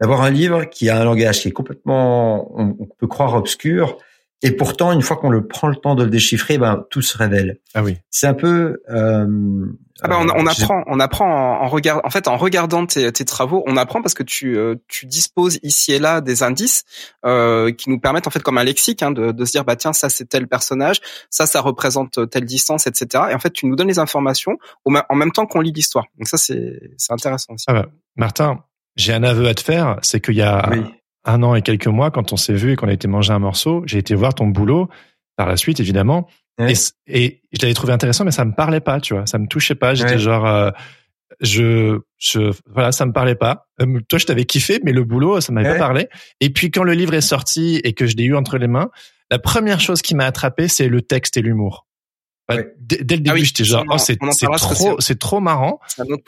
D'avoir un livre qui a un langage qui est complètement, on, on peut croire obscur, et pourtant, une fois qu'on le prend le temps de le déchiffrer, ben tout se révèle. Ah oui. C'est un peu. Euh, ah ben, on, on apprend, on apprend en, en, regard, en fait, en regardant tes, tes, travaux, on apprend parce que tu, euh, tu disposes ici et là des indices euh, qui nous permettent en fait comme un lexique hein, de, de, se dire bah tiens ça c'est tel personnage, ça ça représente telle distance, etc. Et en fait tu nous donnes les informations en même temps qu'on lit l'histoire. Donc ça c'est c'est intéressant aussi. Ah ben, Martin, j'ai un aveu à te faire, c'est qu'il y a oui un an et quelques mois, quand on s'est vu et qu'on a été manger un morceau, j'ai été voir ton boulot par la suite, évidemment. Et, et, je l'avais trouvé intéressant, mais ça me parlait pas, tu vois. Ça me touchait pas. J'étais genre, euh, je, je, voilà, ça me parlait pas. Euh, toi, je t'avais kiffé, mais le boulot, ça m'avait pas parlé. Et puis, quand le livre est sorti et que je l'ai eu entre les mains, la première chose qui m'a attrapé, c'est le texte et l'humour. Dès, le ah début, j'étais genre, oh, c'est trop, c'est trop marrant.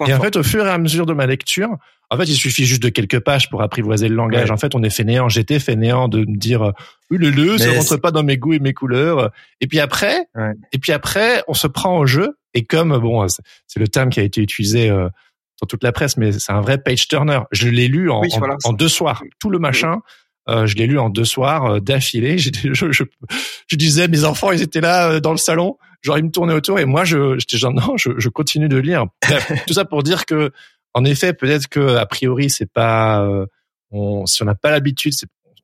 Et en fait, au fur et à mesure de ma lecture, en fait, il suffit juste de quelques pages pour apprivoiser le langage. En fait, on est fainéant. J'étais fainéant de me dire, oui, le le, ça rentre pas dans mes goûts et mes couleurs. Et puis après, et puis après, on se prend au jeu. Et comme bon, c'est le terme qui a été utilisé euh, dans toute la presse, mais c'est un vrai page turner. Je l'ai lu en, en, deux soirs, tout le machin. Euh, je l'ai lu en deux soirs euh, d'affilée. Je, je, je, disais, mes enfants, ils étaient là euh, dans le salon, genre ils me tournaient autour et moi, je, j'étais genre non, je, je continue de lire. tout ça pour dire que en effet, peut-être que a priori, c'est pas, euh, on, si on n'a pas l'habitude,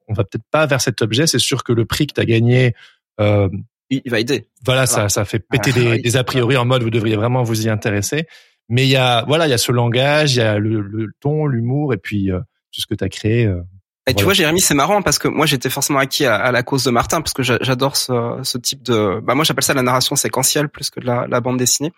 on va peut-être pas vers cet objet. C'est sûr que le prix que tu as gagné, euh, il va aider. Voilà, ça, ça fait péter des, des, a priori en mode vous devriez vraiment vous y intéresser. Mais il y a, voilà, il y a ce langage, il y a le, le ton, l'humour et puis euh, tout ce que tu as créé. Euh, et tu vois, Jérémy, c'est marrant parce que moi, j'étais forcément acquis à, à, la cause de Martin parce que j'adore ce, ce, type de. Bah moi, j'appelle ça la narration séquentielle plus que de la, la bande dessinée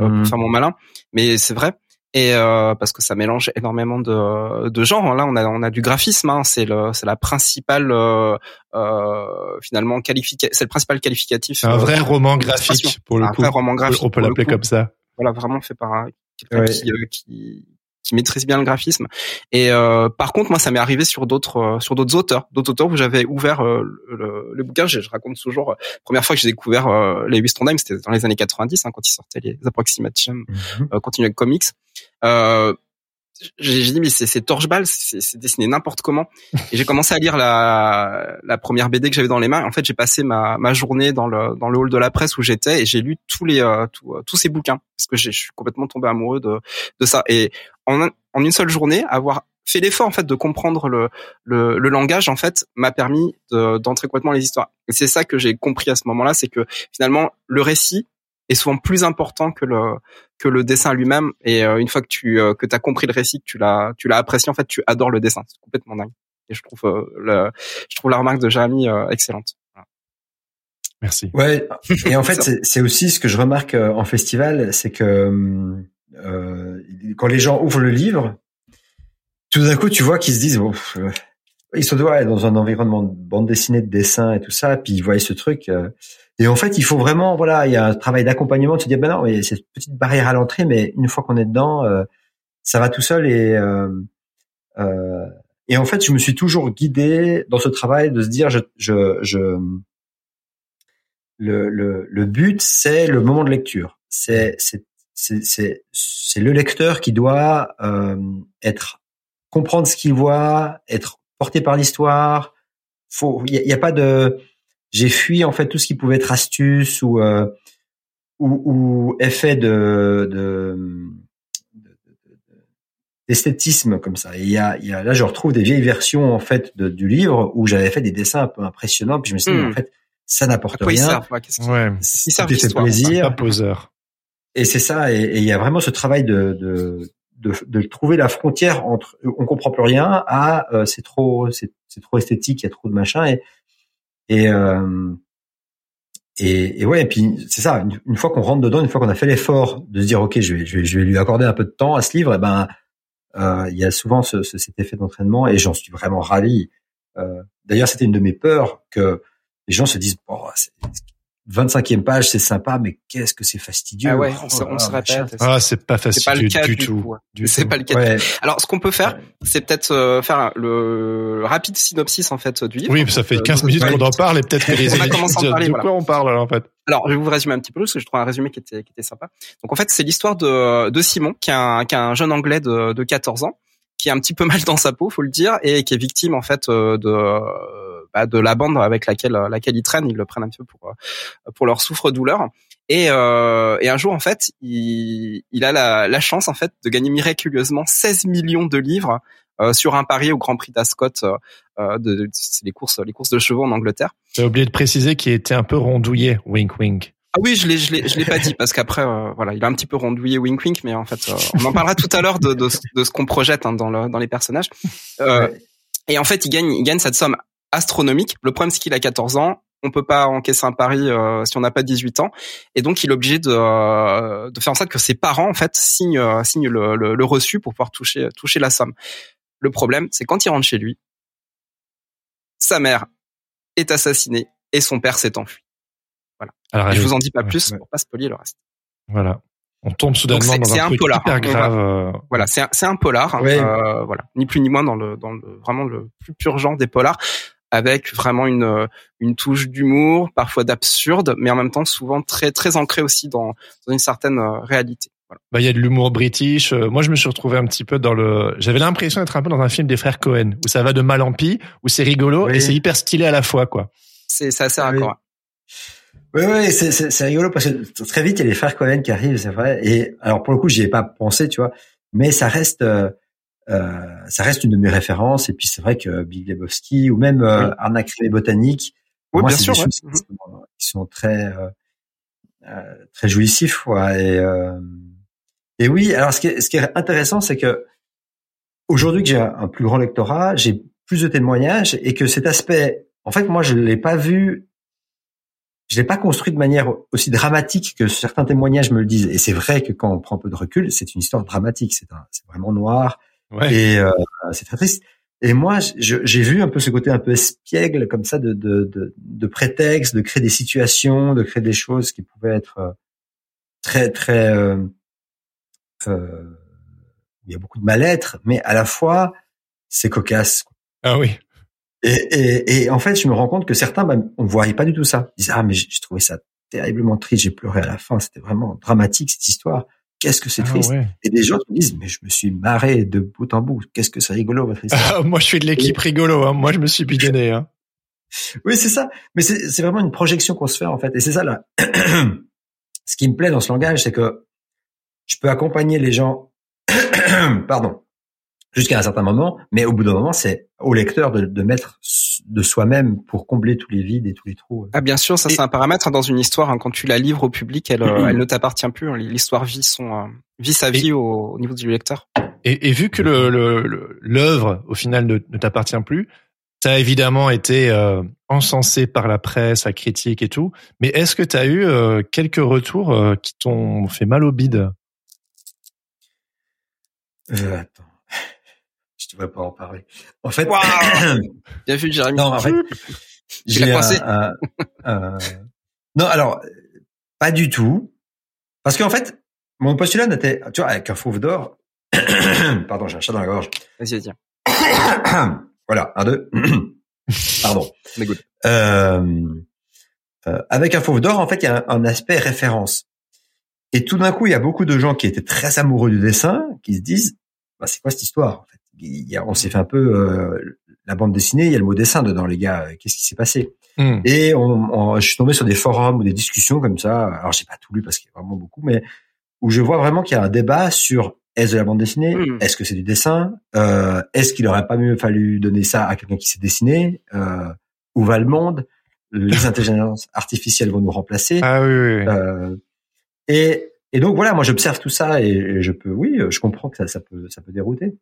euh, pour mmh. faire mon malin. Mais c'est vrai et euh, parce que ça mélange énormément de, de genres. Là, on a on a du graphisme, hein, c'est le c'est la principale euh, euh, finalement qualifica c'est le principal qualificatif. Un vrai roman graphique pour le un coup. Vrai roman graphique. On peut l'appeler comme ça. Voilà, vraiment fait par quelqu'un qui, qui qui maîtrise bien le graphisme. Et euh, par contre, moi, ça m'est arrivé sur d'autres euh, sur d'autres auteurs, d'autres auteurs où j'avais ouvert euh, le, le, bouquin. Je, je, raconte toujours. Euh, première fois que j'ai découvert euh, les Trondheim, c'était dans les années 90, hein, quand ils sortaient les Approximation mm Continuing Comics. J'ai dit mais c'est torche-balle, c'est dessiné n'importe comment. Et j'ai commencé à lire la, la première BD que j'avais dans les mains. En fait, j'ai passé ma, ma journée dans le dans le hall de la presse où j'étais et j'ai lu tous les euh, tous ces bouquins parce que je suis complètement tombé amoureux de de ça. Et en en une seule journée, avoir fait l'effort en fait de comprendre le le, le langage en fait m'a permis d'entrer complètement les histoires. Et c'est ça que j'ai compris à ce moment-là, c'est que finalement le récit est souvent plus important que le que le dessin lui-même. Et euh, une fois que tu euh, que as compris le récit, que tu l'as tu l'as apprécié, en fait, tu adores le dessin. C'est complètement dingue. Et je trouve euh, le, je trouve la remarque de Jérémy excellente. Merci. Ouais. Et en fait, c'est aussi ce que je remarque en festival, c'est que quand les gens ouvrent le livre, tout d'un coup, tu vois qu'ils se disent, ils sont dans un environnement de bande dessinée, de dessin et tout ça, puis ils voient ce truc. Et en fait, il faut vraiment, voilà, il y a un travail d'accompagnement de se dire, ben non, mais c'est une petite barrière à l'entrée, mais une fois qu'on est dedans, euh, ça va tout seul. Et euh, euh, et en fait, je me suis toujours guidé dans ce travail de se dire, je, je, je le, le, le but, c'est le moment de lecture. C'est c'est c'est c'est le lecteur qui doit euh, être comprendre ce qu'il voit, être porté par l'histoire. Faut, il y, a pas de j'ai fui en fait tout ce qui pouvait être astuce ou euh, ou, ou, effet de, de, d'esthétisme comme ça. Et il y a, il y a là je retrouve des vieilles versions en fait de, du livre où j'avais fait des dessins un peu impressionnants puis je me suis dit en hmm. fait ça n'apporte rien. ouais. Si ça fait plaisir. poseur. Et c'est ça. Et il y a vraiment ce travail de, de de, de, trouver la frontière entre on comprend plus rien à euh, c'est trop c'est, c'est trop esthétique, il y a trop de machin et et, euh, et, et, ouais, et puis c'est ça. Une, fois qu'on rentre dedans, une fois qu'on a fait l'effort de se dire ok, je vais, je vais, je vais lui accorder un peu de temps à ce livre, et ben euh, il y a souvent ce, cet effet d'entraînement et j'en suis vraiment ravi. Euh, D'ailleurs, c'était une de mes peurs que les gens se disent bon, 25e page, c'est sympa, mais qu'est-ce que c'est fastidieux. Ah ouais, on, se, on se répète. Ah, c'est pas fastidieux pas du, tout. C'est pas le cas. Alors, ce qu'on peut faire, c'est peut-être euh, faire le rapide synopsis en fait du livre. Oui, ça fait 15 euh, minutes qu'on en parle et peut-être que les on a commencé à parler, de quoi on parle alors, en fait? Alors, je vais vous résumer un petit peu parce que je trouve un résumé qui était qui était sympa. Donc en fait, c'est l'histoire de de Simon, qui est un qui est un jeune anglais de de 14 ans, qui est un petit peu mal dans sa peau, faut le dire, et qui est victime en fait euh, de bah, de la bande avec laquelle laquelle ils traînent, ils le prennent un petit peu pour pour leur souffre-douleur. Et, euh, et un jour en fait, il, il a la, la chance en fait de gagner miraculeusement 16 millions de livres euh, sur un pari au Grand Prix d'Ascot, euh, de, c'est les courses les courses de chevaux en Angleterre. J'ai oublié de préciser qu'il était un peu rondouillé, wink wink. Ah oui, je l'ai, je l'ai, je l'ai pas dit parce qu'après, euh, voilà, il a un petit peu rondouillé wink wink, mais en fait, euh, on en parlera tout à l'heure de, de, de ce qu'on projette hein, dans, le, dans les personnages. Euh, Et en fait, il gagne, il gagne cette somme astronomique. Le problème, c'est qu'il a 14 ans. On peut pas encaisser un pari euh, si on n'a pas 18 ans, et donc il est obligé de, euh, de faire en sorte que ses parents en fait signent, euh, signent le, le, le, reçu pour pouvoir toucher, toucher la somme. Le problème, c'est quand il rentre chez lui, sa mère est assassinée et son père s'est enfui. Voilà. Alors, je vous en dis pas plus pour pas spoiler le reste. Voilà. On tombe soudainement dans un, truc polar. hyper grave. Voilà, c'est un, c'est un polar. Euh, voilà, ni plus ni moins dans le dans le vraiment le plus pur genre des polars avec vraiment une une touche d'humour, parfois d'absurde, mais en même temps souvent très très ancré aussi dans, dans une certaine euh, réalité. Voilà. Bah, il y a de l'humour british. Euh, moi, je me suis retrouvé un petit peu dans le. J'avais l'impression d'être un peu dans un film des frères Cohen, où ça va de mal en pis, où c'est rigolo et c'est hyper stylé à la fois, quoi. C'est ça, c'est oui. Oui, oui, c'est rigolo parce que très vite il y a les frères Cohen qui arrivent, c'est vrai. Et alors pour le coup, j'y ai pas pensé, tu vois, mais ça reste. Euh, euh, ça reste une de mes références. Et puis c'est vrai que Big Lebowski ou même euh, Arnaque et Botanique, oui, moi, bien sûr, ouais. qui, sont, qui, sont, très euh, euh très jouissifs. Et, euh, et oui, alors ce qui est, ce qui est intéressant, c'est que aujourd'hui que j'ai un plus grand lectorat, j'ai plus de témoignages et que cet aspect, en fait, moi, je l'ai pas vu, je l'ai pas construit de manière aussi dramatique que certains témoignages me le disent. Et c'est vrai que quand on prend un peu de recul, c'est une histoire dramatique. C'est vraiment noir. Ouais. Et euh, c'est très triste. Et moi, j'ai vu un peu ce côté un peu espiègle comme ça de, de, de, de prétexte, de créer des situations, de créer des choses qui pouvaient être euh, très très euh, euh, il y a beaucoup de mal-être, mais à la fois c'est cocasse. Ah oui. Et, et, et, en fait, je me rends compte que certains, bah, on ne voyait pas du tout ça. Ils disaient ah mais j'ai trouvé ça terriblement triste, j'ai pleuré à la fin, c'était vraiment dramatique cette histoire qu'est-ce que c'est Ah triste. ouais. Et des gens qui me disent, mais je me suis marré de bout en bout. Qu'est-ce que c'est rigolo, votre histoire. Ah, moi, je suis de l'équipe rigolo. Hein. Moi, je me suis bidonné. Hein. oui, c'est ça. Mais c'est vraiment une projection qu'on se fait, en fait. Et c'est ça, là. Ce qui me plaît dans ce langage, c'est que je peux accompagner les gens, pardon, jusqu'à un certain moment, mais au bout d'un moment, c'est au lecteur de, de mettre de soi-même pour combler tous les vides et tous les trous. Ah bien sûr, ça Et- c'est un paramètre dans une histoire. hein. quand tu la livres au public, elle, euh, elle ne t'appartient plus. hein. L'histoire vit son euh, vit sa vie au, au niveau du lecteur. Et, et vu que le le- le- l'œuvre, au final, ne, ne t'appartient plus, ça a évidemment été euh, encensé par la presse, la critique et tout. Mais est-ce que tu as eu euh, quelques retours euh, qui t'ont fait mal au bide? Euh, attends. Je devrais pas en parler. En fait, Bien vu, Jérémy. non, en fait, j'ai coincé un- un- un- non, alors, pas du tout. Parce qu'en fait, mon postulat n'était, tu vois, avec un fauve d'or, pardon, j'ai un chat dans la gorge. Vas-y, vas-y. voilà, un, deux. Pardon. Mais good. Euh, euh, avec un fauve d'or, en fait, il y a un, un aspect référence. Et tout d'un coup, il y a beaucoup de gens qui étaient très amoureux du dessin, qui se disent, bah, c'est quoi cette histoire en fait? Y a, On s'est fait un peu euh, la bande dessinée, il y a le mot dessin dedans, les gars. Qu'est-ce qui s'est passé? Hmm. Et on, on- je suis tombé sur des forums ou des discussions comme ça. Alors, j'ai pas tout lu parce qu'il y a vraiment beaucoup, mais où je vois vraiment qu'il y a un débat sur est-ce de la bande dessinée, Mm. est-ce que c'est du dessin, euh, est-ce qu'il aurait pas mieux fallu donner ça à quelqu'un qui sait dessiner, euh, où va le monde, les intelligences artificielles vont nous remplacer. Ah oui, oui, oui. Euh, et, et donc voilà, moi j'observe tout ça et, et je peux, oui, je comprends que ça, ça peut, ça peut dérouter.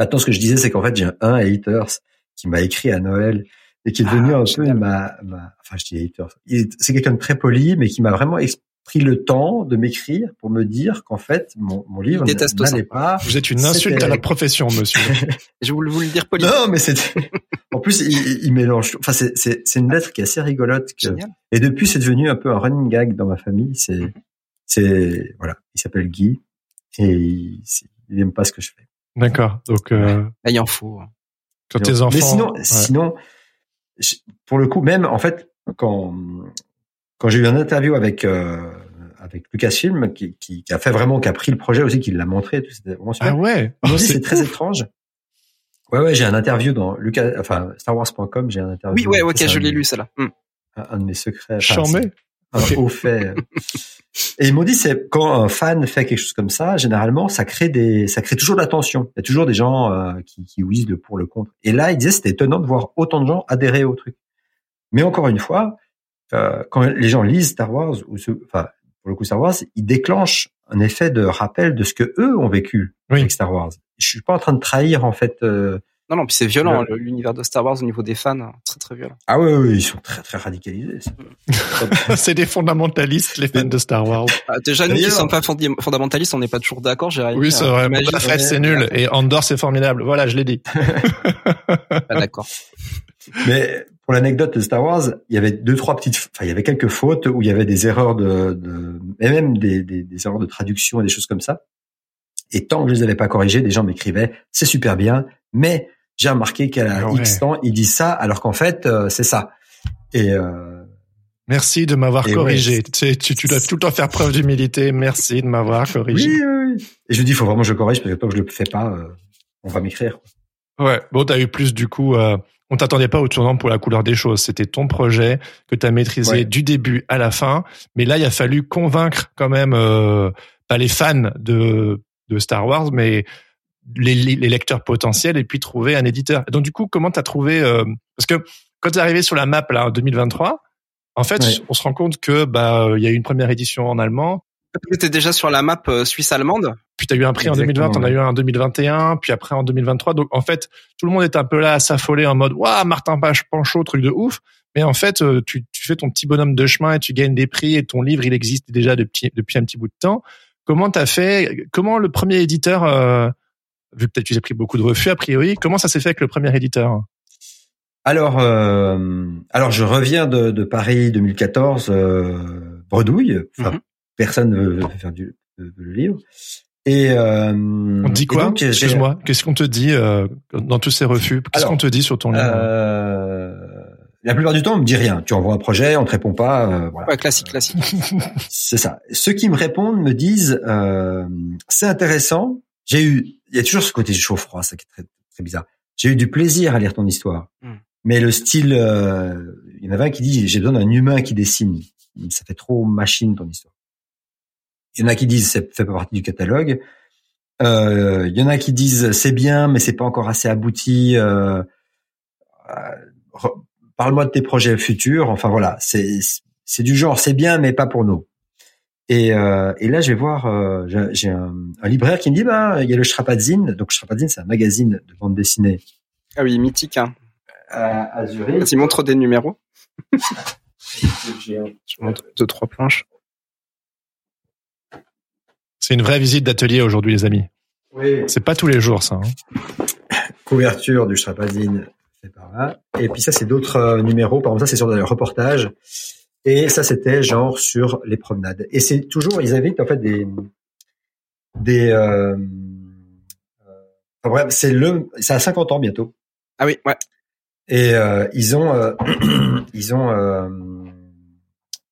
Maintenant, ce que je disais, c'est qu'en fait, j'ai un haters qui m'a écrit à Noël et qui est devenu Ah, un peu ma, ma, enfin, je dis haters. C'est quelqu'un de très poli, mais qui m'a vraiment pris le temps de m'écrire pour me dire qu'en fait, mon, mon livre n'allait pas. Vous êtes une insulte à la profession, monsieur. Je voulais vous le dire poli. Non, mais c'est, en plus, il, mélange, enfin, c'est, c'est, c'est une lettre qui est assez rigolote. que-. Et depuis, c'est devenu un peu un running gag dans ma famille. C'est, c'est, voilà, il s'appelle Guy et il, il aime pas ce que je fais. D'accord. Donc, euh, Là, il en faut. quand tes enfants. Mais sinon, ouais. sinon, pour le coup, même en fait, quand quand j'ai eu une interview avec euh, avec Lucasfilm, qui, qui, qui a fait vraiment, qui a pris le projet aussi, qui l'a montré, tout, c'était vraiment super. Ah ouais. Oh, c'est très étrange. Ouais, ouais, j'ai un interview dans Lucas, enfin StarWars.com, j'ai un interview. Oui, ouais, ok, je un- l'ai lu, celle-là. Hmm. Un, un de mes secrets. enfin, Charmé. Haut fait. Et ils m'ont dit, c'est quand un fan fait quelque chose comme ça, généralement, ça crée des, ça crée toujours de la tension. Il y a toujours des gens euh, qui, qui ouisent le pour le contre. Et là, ils disaient, c'était étonnant de voir autant de gens adhérer au truc. Mais encore une fois, euh, quand les gens lisent Star Wars ou ce, enfin, pour le coup Star Wars, ils déclenchent un effet de rappel de ce que eux ont vécu Oui. avec Star Wars. Je suis pas en train de trahir en fait. euh, Non, non, puis c'est violent, Le- le- l'univers de Star Wars au niveau des fans, hein, très très violent. Ah oui, oui, ils sont très très radicalisés. c'est- des fondamentalistes, les fans de Star Wars. Ah, déjà, nous qui D'ailleurs- sommes pas fondamentalistes, on n'est pas toujours d'accord, Jérémy. Oui, c'est vrai. Fett, c'est nul. Et Andor, c'est formidable. Voilà, je l'ai dit. Ah, d'accord. Mais pour l'anecdote de Star Wars, il y avait deux trois petites, enfin il y avait quelques fautes où il y avait des erreurs de, de et même des, des, des erreurs de traduction et des choses comme ça. Et tant que je les avais pas corrigées, des gens m'écrivaient c'est super bien, mais j'ai remarqué qu'à Ah ouais. X temps ils disent ça alors qu'en fait euh, c'est ça. Et euh, Merci de m'avoir corrigé. ouais, tu, sais, tu, tu dois tout le temps faire preuve d'humilité. Merci de m'avoir corrigé. oui, oui. Et je lui dis il faut vraiment que je corrige parce que tant que je le fais pas, euh, on va m'écrire. Ouais. Bon, t'as eu plus du coup. Euh, on t'attendait pas au tournant pour la couleur des choses. C'était ton projet que t'as maîtrisé Ouais. du début à la fin. Mais là, il a fallu convaincre quand même euh, pas les fans de de Star Wars, mais les, les lecteurs potentiels et puis trouver un éditeur. Donc du coup, comment t'as trouvé euh, Parce que quand t'es arrivé sur la map là en 2023, en fait, Ouais. on se rend compte que bah il y a eu une première édition en allemand. Tu étais déjà sur la map euh, suisse-allemande. Puis tu as eu un prix en Exactement, 2020, on a ouais. eu un en 2021, puis après en 2023. Donc en fait, tout le monde est un peu là à s'affoler en mode waouh, Martin Page Panchaud, truc de ouf. Mais en fait, euh, tu, tu fais ton petit bonhomme de chemin et tu gagnes des prix et ton livre il existe déjà depuis depuis un petit bout de temps. Comment t'as fait Comment le premier éditeur, euh, vu que peut-être tu as pris beaucoup de refus a priori, comment ça s'est fait avec le premier éditeur? Alors, euh, alors je reviens de, de Paris 2014, euh, bredouille. Enfin, Mhm. personne ne veut faire du veut le livre. Et euh, On te dit quoi? Excuse-moi. Qu'est-ce qu'on te dit euh, dans tous ces refus? Qu'est-ce qu'on te dit sur ton livre? Euh, la plupart du temps, on me dit rien. Tu envoies un projet, on te répond pas. Euh, voilà. Ouais, classique, classique. C'est ça. Ceux qui me répondent me disent euh, c'est intéressant. J'ai eu, il y a toujours ce côté chaud-froid, ça qui est très, très bizarre. J'ai eu du plaisir à lire ton histoire, Hmm. mais le style, euh, il y en avait un qui dit j'ai besoin d'un humain qui dessine. Ça fait trop machine ton histoire. Il y en a qui disent ça fait pas partie du catalogue. Euh, il y en a qui disent c'est bien, mais c'est pas encore assez abouti. Euh, euh, Parle-moi de tes projets futurs. Enfin voilà, c'est du genre c'est bien, mais pas pour nous. Et, euh, et là, je vais voir, euh, j'ai- un, un libraire qui me dit, bah, il y a le Strapazine. Donc, Strapazine, c'est un magazine de bande dessinée Ah oui, mythique. Hein. à, à Zurich. Vas-y, montre des numéros. Je montre deux, trois planches. C'est une vraie visite d'atelier aujourd'hui, les amis. Oui. C'est pas tous les jours, ça. hein. Couverture du Strapazine, c'est par là. Et puis ça, c'est d'autres euh, numéros. Par exemple, ça, c'est sur le reportage. Et ça, c'était genre sur les promenades. Et c'est toujours, ils invitent en fait des, des, euh, euh, enfin, bref, c'est le, c'est à 50 ans bientôt. Ah oui, ouais. Et euh, ils ont, euh, ils ont, euh,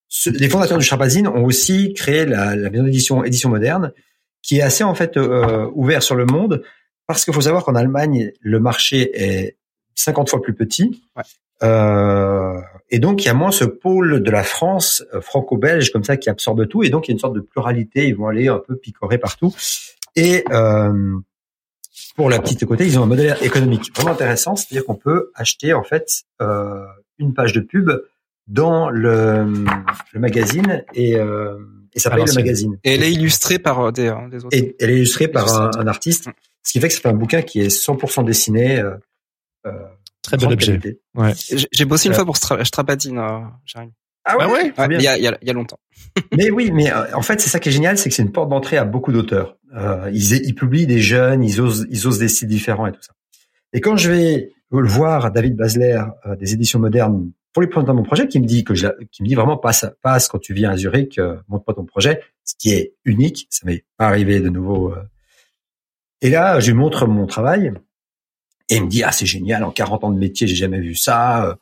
ce- les fondateurs du Strapazine ont aussi créé la, la maison d'édition édition moderne, qui est assez en fait euh, ouvert sur le monde, parce qu'il faut savoir qu'en Allemagne le marché est 50 fois plus petit, Ouais. Euh, et donc il y a moins ce pôle de la France euh, franco-belge comme ça qui absorbe tout, et donc il y a une sorte de pluralité. Ils vont aller un peu picorer partout. Et euh, pour la petite côté, ils ont un modèle économique vraiment intéressant, c'est-à-dire qu'on peut acheter en fait euh, une page de pub dans le, le magazine et, euh, et ça paye le magazine. Et elle est illustrée par des, des autres. Et elle est illustrée par un, un artiste, ce qui fait que c'est un bouquin qui est 100% dessiné. Euh, Très bel objet. qualité. J'ai- bossé une Euh. fois pour Stra Strapazine, euh, Jérémy. Ah ouais? Ouais, Ouais, il y a, il y, a, il y a longtemps. Mais oui, mais euh, en fait, c'est ça qui est génial, c'est que c'est une porte d'entrée à beaucoup d'auteurs. Euh, ils, ils publient des jeunes, ils osent, ils osent des styles différents et tout ça. Et quand je vais le voir, David Basler, euh, des éditions modernes, pour lui présenter mon projet, qui me dit que je, qui me dit vraiment passe, passe quand tu viens à Zurich, euh, montre-moi ton projet, ce qui est unique, ça m'est pas arrivé de nouveau. euh. Et là, je lui montre mon travail, et il me dit ah c'est génial, en 40 ans de métier, j'ai jamais vu ça, euh,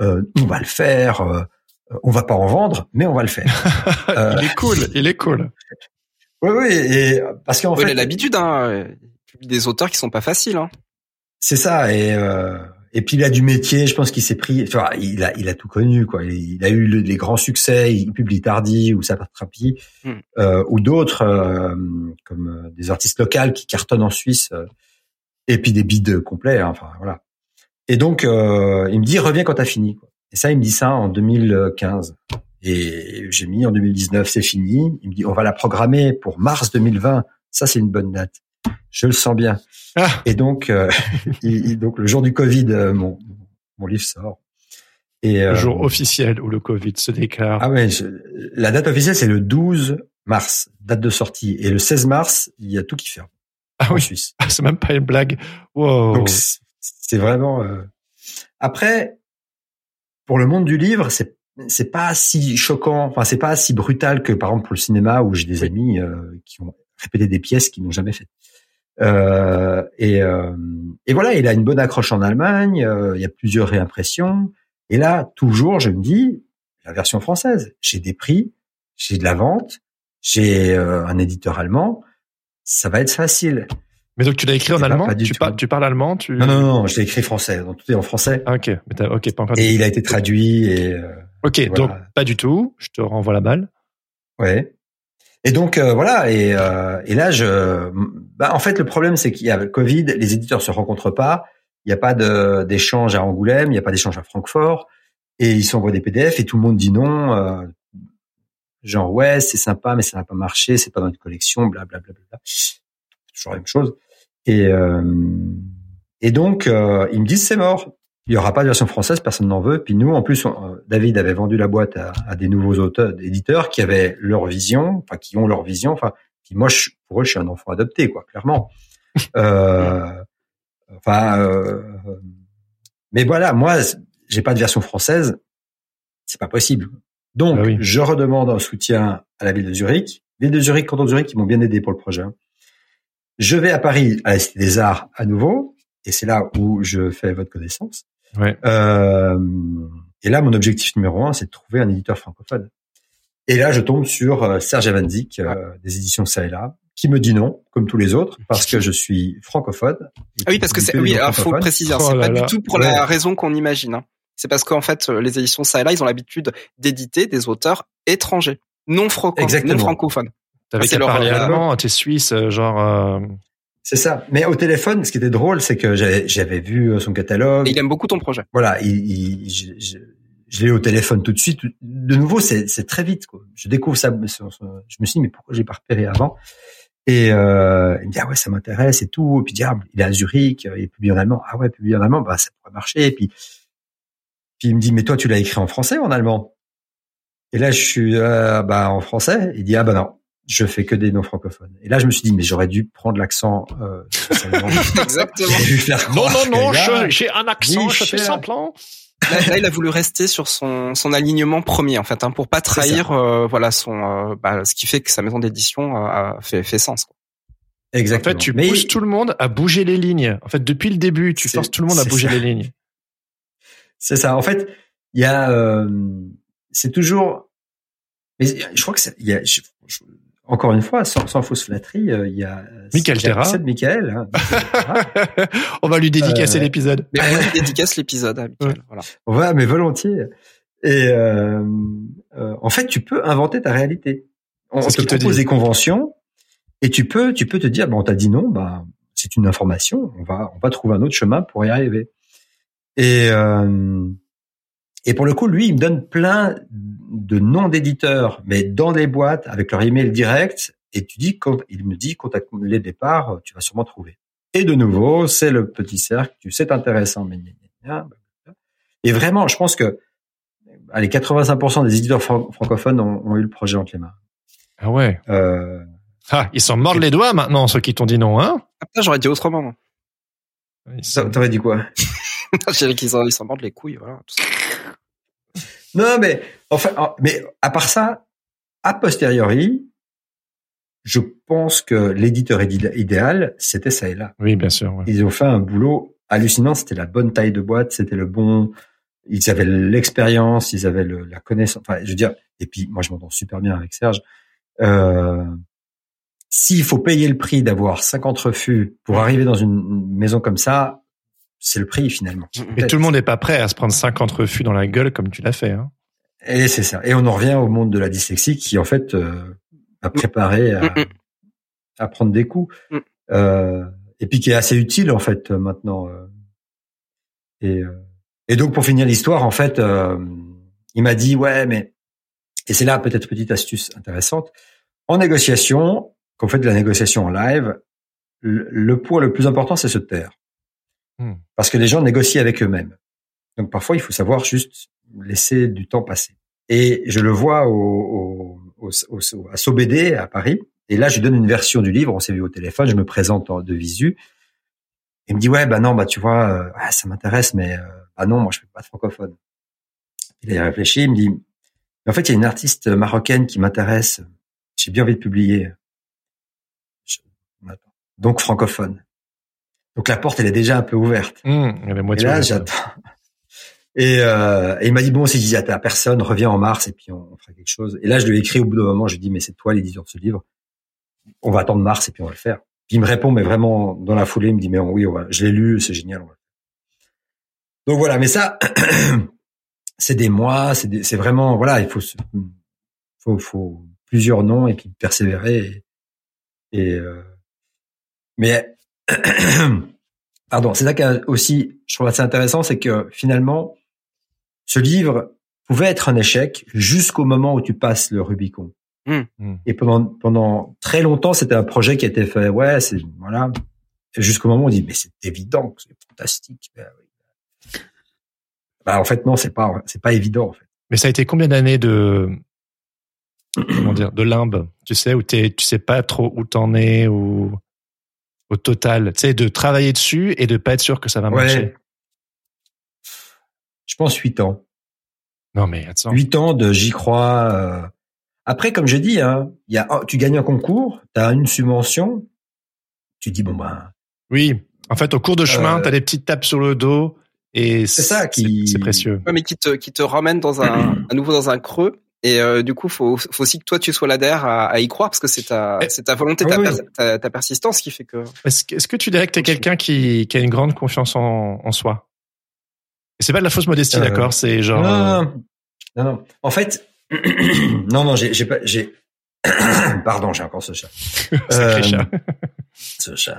euh, on va le faire. euh, on va pas en vendre, mais on va le faire. Euh, il est cool, il est cool. Oui, oui, et parce qu'en Ouais, il a fait, l'habitude, hein. euh, Il publie des auteurs qui sont pas faciles, hein. c'est ça. Et euh, et puis il a du métier. Je pense qu'il s'est pris. Enfin, il a il a tout connu quoi. Il, il a eu le- les grands succès. Il publie Tardy ou Sapatrapi Hmm. euh, ou d'autres euh, comme euh, des artistes locaux qui cartonnent en Suisse. Et puis des bides complets. hein, enfin voilà. Et donc euh, il me dit reviens quand t'as fini. Quoi. Et ça il me dit ça en 2015. Et j'ai mis en 2019 c'est fini. Il me dit on va la programmer pour mars 2020. Ça c'est une bonne date. Je le sens bien. Ah. Et donc, euh, il- donc le jour du Covid, euh, mon, mon livre sort. Et Le euh, jour officiel où le Covid se déclare. ah ouais, je- la date officielle c'est le 12 mars, date de sortie. Et le 16 mars, il y a tout qui ferme Ah oui, Suisse. c'est même pas une blague. Wow. Donc c'est vraiment. euh, Après, pour le monde du livre, c'est c'est pas si choquant, enfin c'est pas si brutal que par exemple pour le cinéma où j'ai des amis euh, qui ont répété des pièces qu'ils n'ont jamais faites. Euh, et, euh, et voilà, il a une bonne accroche en Allemagne. il y a plusieurs réimpressions. Et là, toujours, je me dis la version française. J'ai des prix, j'ai de la vente, j'ai un éditeur allemand. Ça va être facile. Mais donc tu l'as écrit en pas- allemand pas tu, parles, tu parles allemand tu... Non, non, non, je l'ai écrit français. Donc tout est en français. Ah, ok, mais ok, pas encore. Et il a été traduit et euh, Ok, voilà. donc pas du tout. Je te renvoie la balle. ouais. Et donc euh, voilà et, euh, et là je bah, en fait le problème c'est qu'il y a le Covid, les éditeurs se rencontrent pas, il n'y a pas d'échange à Angoulême, il n'y a pas d'échange à Francfort et ils s'envoient des PDF et tout le monde dit non genre ouais, c'est sympa mais ça n'a pas marché, c'est pas dans notre collection, bla bla bla bla. bla. Toujours la même chose. Et euh, et donc euh, ils me disent c'est mort. Il y aura pas de version française, personne n'en veut. Puis nous, en plus, on- euh, David avait vendu la boîte à, à des nouveaux auteurs, éditeurs qui avaient leur vision, enfin qui ont leur vision. Enfin, puis moi, je, pour eux, je suis un enfant adopté, quoi, clairement. Euh, enfin, euh, mais voilà, moi, j'ai pas de version française, c'est pas possible. Donc, Ah oui. je redemande un soutien à la ville de Zurich. Ville de Zurich, canton de Zurich, qui m'ont bien aidé pour le projet. Je vais à Paris, à la Cité des Arts, à nouveau, et c'est là où je fais votre connaissance. Ouais. Euh, Et là, mon objectif numéro un, c'est de trouver un éditeur francophone. Et là, je tombe sur euh, Serge Avanzik, euh, des éditions ça et là, qui me dit non, comme tous les autres, parce que je suis francophone. Ah oui, parce que c'est, oui, alors faut le préciser, hein, Oh c'est pas là. du tout pour la raison qu'on imagine. hein. C'est parce qu'en fait, euh, les éditions ça et là, ils ont l'habitude d'éditer des auteurs étrangers, non franco, Exactement. non francophones. T'avais c'est qu'à leur- parler leur- allemand, t'es suisse, euh, genre. euh, C'est ça. Mais au téléphone, ce qui était drôle, c'est que j'avais, vu son catalogue. Et il aime beaucoup ton projet. Voilà, il, il- je, je, je l'ai au téléphone tout de suite. De nouveau, c'est, très vite. Quoi. Je découvre ça. Je me suis dit, mais pourquoi j'ai pas repéré avant? Et euh, il me dit, ah ouais, ça m'intéresse et tout. Et puis, il dit, ah, il est à Zurich, il publie en allemand. Ah ouais, publie en allemand, bah ça pourrait marcher. Et puis, puis il me dit, mais toi, tu l'as écrit en français ou en allemand? Et là, je suis, euh, bah en français. Il dit, ah bah non, je fais que des non francophones. Et là, je me suis dit, mais j'aurais dû prendre l'accent. Euh. Exactement. J'ai dû faire Non, non, non, je- j'ai un accent, Oui, je fais cher. semblant. Là, là, il a voulu rester sur son, son alignement premier, en fait, hein, pour pas trahir, euh, voilà, son, euh, bah, ce qui fait que sa maison d'édition euh, a fait, fait sens. Quoi. En Exactement. fait, tu Mais- pousses tout le monde à bouger les lignes. En fait, depuis le début, tu forces tout le monde à bouger ça. les lignes. C'est ça. En fait, il y a, euh, c'est toujours, mais je crois que c'est, il y a, je- je- encore une fois, sans, sans fausse flatterie, euh, il y a Michael Terra. C'est de Michael. hein. On va lui dédicacer Euh, l'épisode. Mais on lui dédicace l'épisode, à Michael, voilà. Ouais, mais volontiers. Et euh, euh, en fait, tu peux inventer ta réalité. On te propose des conventions et tu peux, tu peux te dire, bon, on t'a dit non, bah, c'est une information. On va, on va trouver un autre chemin pour y arriver. Et euh, et pour le coup, lui, il me donne plein de noms d'éditeurs, mais dans des boîtes avec leur email direct. Et tu dis, quand il me dit, contacte les départs, tu vas sûrement trouver. Et de nouveau, c'est le petit cercle. Tu sais, c'est intéressant. Et vraiment, je pense que allez, 85% des éditeurs fran- francophones ont, ont eu le projet entre les mains. Ah ouais. Euh, Ah, ils s'en mordent les doigts maintenant, ceux qui t'ont dit non, hein Après, j'aurais dit autrement. T'aurais dit quoi? J'ai dit qu'ils s'en ils s'en mordent les couilles, voilà. tout ça. Non, mais enfin, en- mais à part ça, a posteriori, je pense que l'éditeur idé- idéal, c'était ça et là. Oui, bien sûr. ouais. Ils ont fait un boulot hallucinant. C'était la bonne taille de boîte, c'était le bon. Ils avaient l'expérience, ils avaient le- la connaissance. Enfin, je veux dire. Et puis, moi, je m'entends super bien avec Serge. Euh, S'il faut payer le prix d'avoir 50 refus pour arriver dans une maison comme ça, c'est le prix finalement. Mais tout le monde n'est pas prêt à se prendre 50 refus dans la gueule comme tu l'as fait. Hein. Et c'est ça. Et on en revient au monde de la dyslexie qui, en fait, euh, a préparé à, Mm, mm. à prendre des coups. Mm. Euh, et puis qui est assez utile, en fait, euh, maintenant. euh. Et, euh, et donc, pour finir l'histoire, en fait, euh, il m'a dit, ouais, mais... Et c'est là, peut-être, petite astuce intéressante. En négociation, quand on fait de la négociation en live, le, le point le plus important, c'est se taire. Mm. Parce que les gens négocient avec eux-mêmes. Donc, parfois, il faut savoir juste laisser du temps passer. Et je le vois au, au, au, à SOBD à Paris. Et là, je lui donne une version du livre. On s'est vu au téléphone. Je me présente en, de visu. Il me dit ouais, bah non, bah tu vois, euh, ah, ça m'intéresse, mais euh, bah non, moi je fais pas de francophone. Il a réfléchi. Il me dit, en fait, il y a une artiste marocaine qui m'intéresse. J'ai bien envie de publier. Donc francophone. Donc la porte, elle est déjà un peu ouverte. Il y a la Et moitié là, j'attends. Et, euh, et il m'a dit bon, si je dis à personne, reviens en mars et puis on, on fera quelque chose. Et là, je lui ai écrit au bout d'un moment, je lui ai dit mais c'est toi l'éditeur de ce livre. On va attendre mars et puis on va le faire. Puis il me répond mais vraiment dans la foulée, il me dit mais oui, on va- je l'ai lu, c'est génial. Donc voilà, mais ça, c'est des mois, c'est des- c'est vraiment voilà, il faut faut, faut plusieurs noms et puis persévérer. Et, et, euh, mais pardon, c'est ça qui est aussi, je trouve assez intéressant, c'est que finalement, ce livre pouvait être un échec jusqu'au moment où tu passes le Rubicon. Hmm. Hmm. Et pendant pendant très longtemps, c'était un projet qui a été fait. Ouais, c'est voilà. Jusqu'au moment où on dit mais c'est évident, c'est fantastique. Ben oui. Bah en fait non, c'est pas c'est pas évident en fait. Mais ça a été combien d'années de comment dire de limbe, tu sais, où t'es, tu sais pas trop où t'en es ou au total, tu sais, de travailler dessus et de pas être sûr que ça va marcher. Ouais. Je pense huit ans. Non mais attends. Huit ans de j'y crois. euh. Après, comme je dis, hein, il y a, tu gagnes un concours, tu as une subvention, tu dis bon ben Oui. En fait, au cours de chemin, Euh, t'as des petites tapes sur le dos Et c'est ça qui c'est précieux. Ouais, mais qui te qui te ramène dans un à nouveau dans un creux. Et euh, du coup, faut faut aussi que toi tu sois là derrière à, à y croire parce que c'est ta eh, c'est ta volonté, ta, ta, persistance qui fait que. Est-ce est-ce que tu dirais que t'es quelqu'un qui qui a une grande confiance en en soi? Et c'est pas de la fausse modestie, euh, d'accord? C'est genre. Non, non, non, En fait, non, non, j'ai j'ai pas j'ai. Pardon, j'ai encore ce chat. Sacré chat. ce chat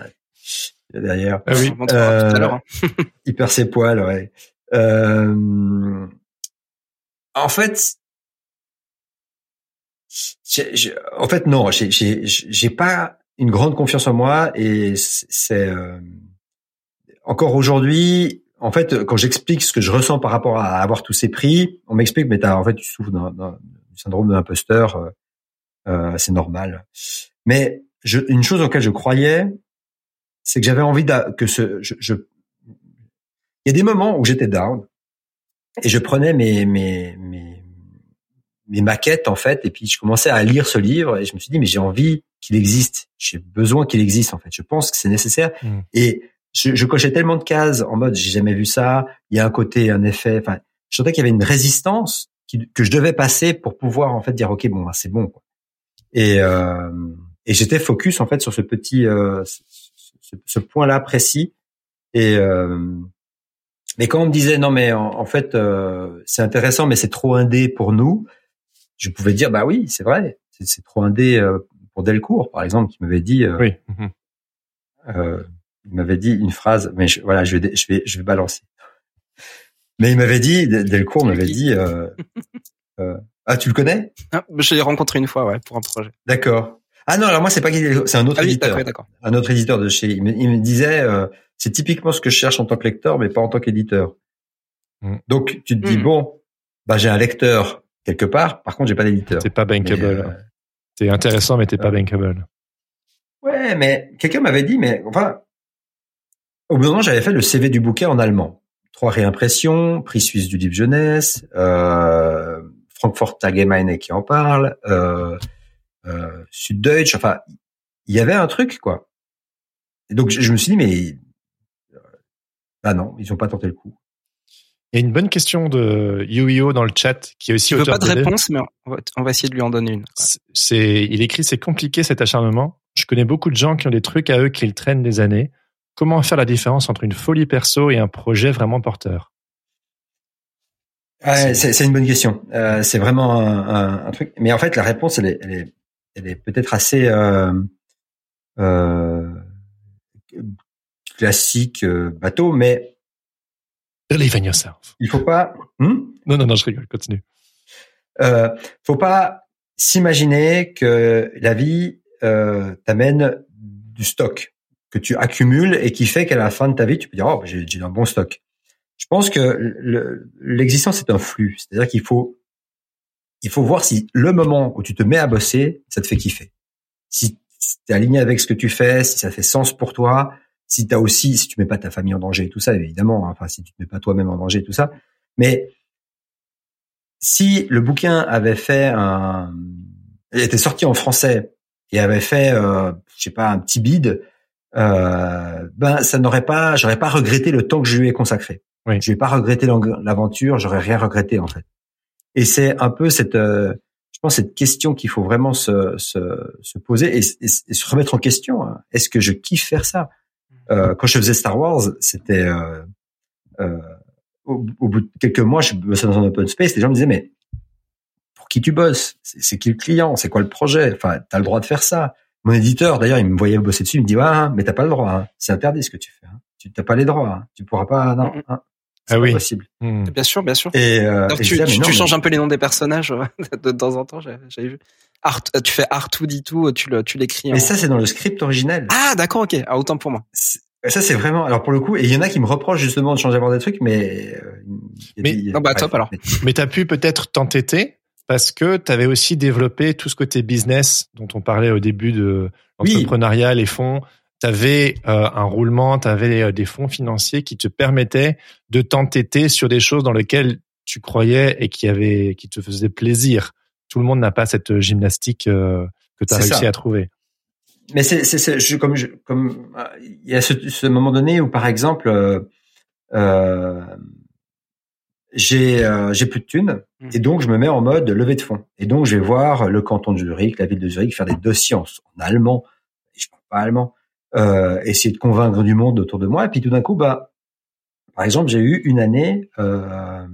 derrière. Ah oui. Euh, il perd ses poils, ouais. Euh, en fait, en fait non, j'ai pas une grande confiance en moi et c'est euh, encore aujourd'hui. En fait, quand j'explique ce que je ressens par rapport à avoir tous ces prix, on m'explique mais as, en fait tu souffres du syndrome de l'imposteur, euh, euh, c'est normal. Mais une chose auquel je croyais, c'est que j'avais envie que ce, je, je, il y a des moments où j'étais down et je prenais mes, mes, mes, mes maquettes en fait et puis je commençais à lire ce livre et je me suis dit mais j'ai envie qu'il existe, j'ai besoin qu'il existe en fait, je pense que c'est nécessaire mmh. et je, je, cochais tellement de cases en mode j'ai jamais vu ça, il y a un côté, un effet, enfin je sentais qu'il y avait une résistance que je devais passer pour pouvoir en fait dire ok bon bah, c'est bon quoi. et euh, et j'étais focus en fait sur ce petit euh, ce, point-là précis. Et euh, mais quand on me disait non mais en, fait euh, c'est intéressant mais c'est trop indé pour nous, je pouvais dire bah oui c'est vrai c'est trop indé euh, pour Delcourt par exemple qui m'avait dit oui. il m'avait dit une phrase mais voilà je vais je vais je vais balancer mais il m'avait dit Delcourt m'avait dit ah tu le connais? Ah, je l'ai rencontré une fois ouais pour un projet d'accord ah non, alors moi c'est pas c'est un autre ah éditeur. un autre éditeur de chez. Il me, disait euh, c'est typiquement ce que je cherche en tant que lecteur, mais pas en tant qu'éditeur. Mm. Donc tu te dis mm. bon, bah j'ai un lecteur quelque part. Par contre, j'ai pas d'éditeur. C'est pas bankable. Euh, c'est intéressant, mais t'es pas bankable. Ouais, mais quelqu'un m'avait dit, mais enfin, au bout d'un moment, j'avais fait le CV du bouquin en allemand. Trois réimpressions, prix suisse du livre jeunesse, euh, Frankfurt Allgemeine qui en parle. Euh, euh, Süddeutsch, enfin, il y avait un truc, quoi. Et donc, je, me suis dit, mais, euh, bah non, ils ont pas tenté le coup. Il y a une bonne question de Yuio dans le chat qui est aussi auteur. pas de réponse, mais on va, essayer de lui en donner une. C'est, il écrit, c'est compliqué cet acharnement. Je connais beaucoup de gens qui ont des trucs à eux qu'ils traînent des années. Comment faire la différence entre une folie perso et un projet vraiment porteur? C'est une bonne question. Euh, c'est vraiment un, un, truc. Mais en fait, la réponse, elle est, elle est, elle est peut-être assez euh, euh, classique bateau, mais believe in yourself. Il faut pas. Hmm? Non, non, non, je rigole. Continue. Euh, faut pas s'imaginer que la vie euh, t'amène du stock que tu accumules et qui fait qu'à la fin de ta vie, tu peux dire oh j'ai un bon stock. Je pense que l'existence est un flux, c'est-à-dire qu'il faut il faut voir si le moment où tu te mets à bosser, ça te fait kiffer. Si tu es aligné avec ce que tu fais, si ça fait sens pour toi, si tu as aussi, si tu mets pas ta famille en danger et tout ça, évidemment, hein, enfin, si tu ne mets pas toi-même en danger et tout ça. Mais si le bouquin avait fait un, il était sorti en français et avait fait, euh, je sais pas, un petit bide, euh, ben ça n'aurait pas, j'aurais pas regretté le temps que je lui ai consacré. Oui. Je vais pas regretter l'aventure, j'aurais rien regretté en fait. Et c'est un peu cette, euh, je pense, cette question qu'il faut vraiment se, se, se poser et, se remettre en question. Hein. Est-ce que je kiffe faire ça? Euh, Quand je faisais Star Wars, c'était euh, euh, au, bout de quelques mois, je bossais dans un open space. Les gens me disaient mais pour qui tu bosses? C'est qui le client? C'est quoi le projet? Enfin, t'as le droit de faire ça. Mon éditeur, d'ailleurs, il me voyait bosser dessus, il me dit ah, mais t'as pas le droit. Hein. C'est interdit ce que tu fais. Hein. Tu n'as pas les droits. Hein. Tu pourras pas. Non. Hein. Ah oui. possible. Hmm. Bien sûr, bien sûr. Et, euh, tu, tu, changes un peu les noms des personnages euh, de, temps en temps. J'avais vu. Art, euh, tu fais Artu dit tout, tu le, tu l'écris. Mais ça, c'est dans le script originel. Ah, d'accord, ok. Ah, autant pour moi. Ça, c'est vraiment. Alors pour le coup, et il y en a qui me reprochent justement de changer avoir des trucs, mais. mais non, bah top alors. Mais t'as pu peut-être t'entêter parce que tu avais aussi développé tout ce côté business dont on parlait au début de l'entrepreneuriat, les fonds tu avais euh, un roulement, tu avais euh, des fonds financiers qui te permettaient de t'entêter sur des choses dans lesquelles tu croyais et qui avaient qui te faisaient plaisir. Tout le monde n'a pas cette gymnastique euh, que tu as réussi à trouver. Mais c'est c'est comme je, comme il y a ce, ce, moment donné où par exemple euh, j'ai euh, j'ai plus de thunes Mm. et donc je me mets en mode levée de fonds. Et donc je vais voir le canton de Zurich, la ville de Zurich, faire des dossiers en, en allemand. Et je parle pas allemand. Euh, essayer de convaincre du monde autour de moi. Et puis tout d'un coup, bah, par exemple, j'ai eu une année, euh,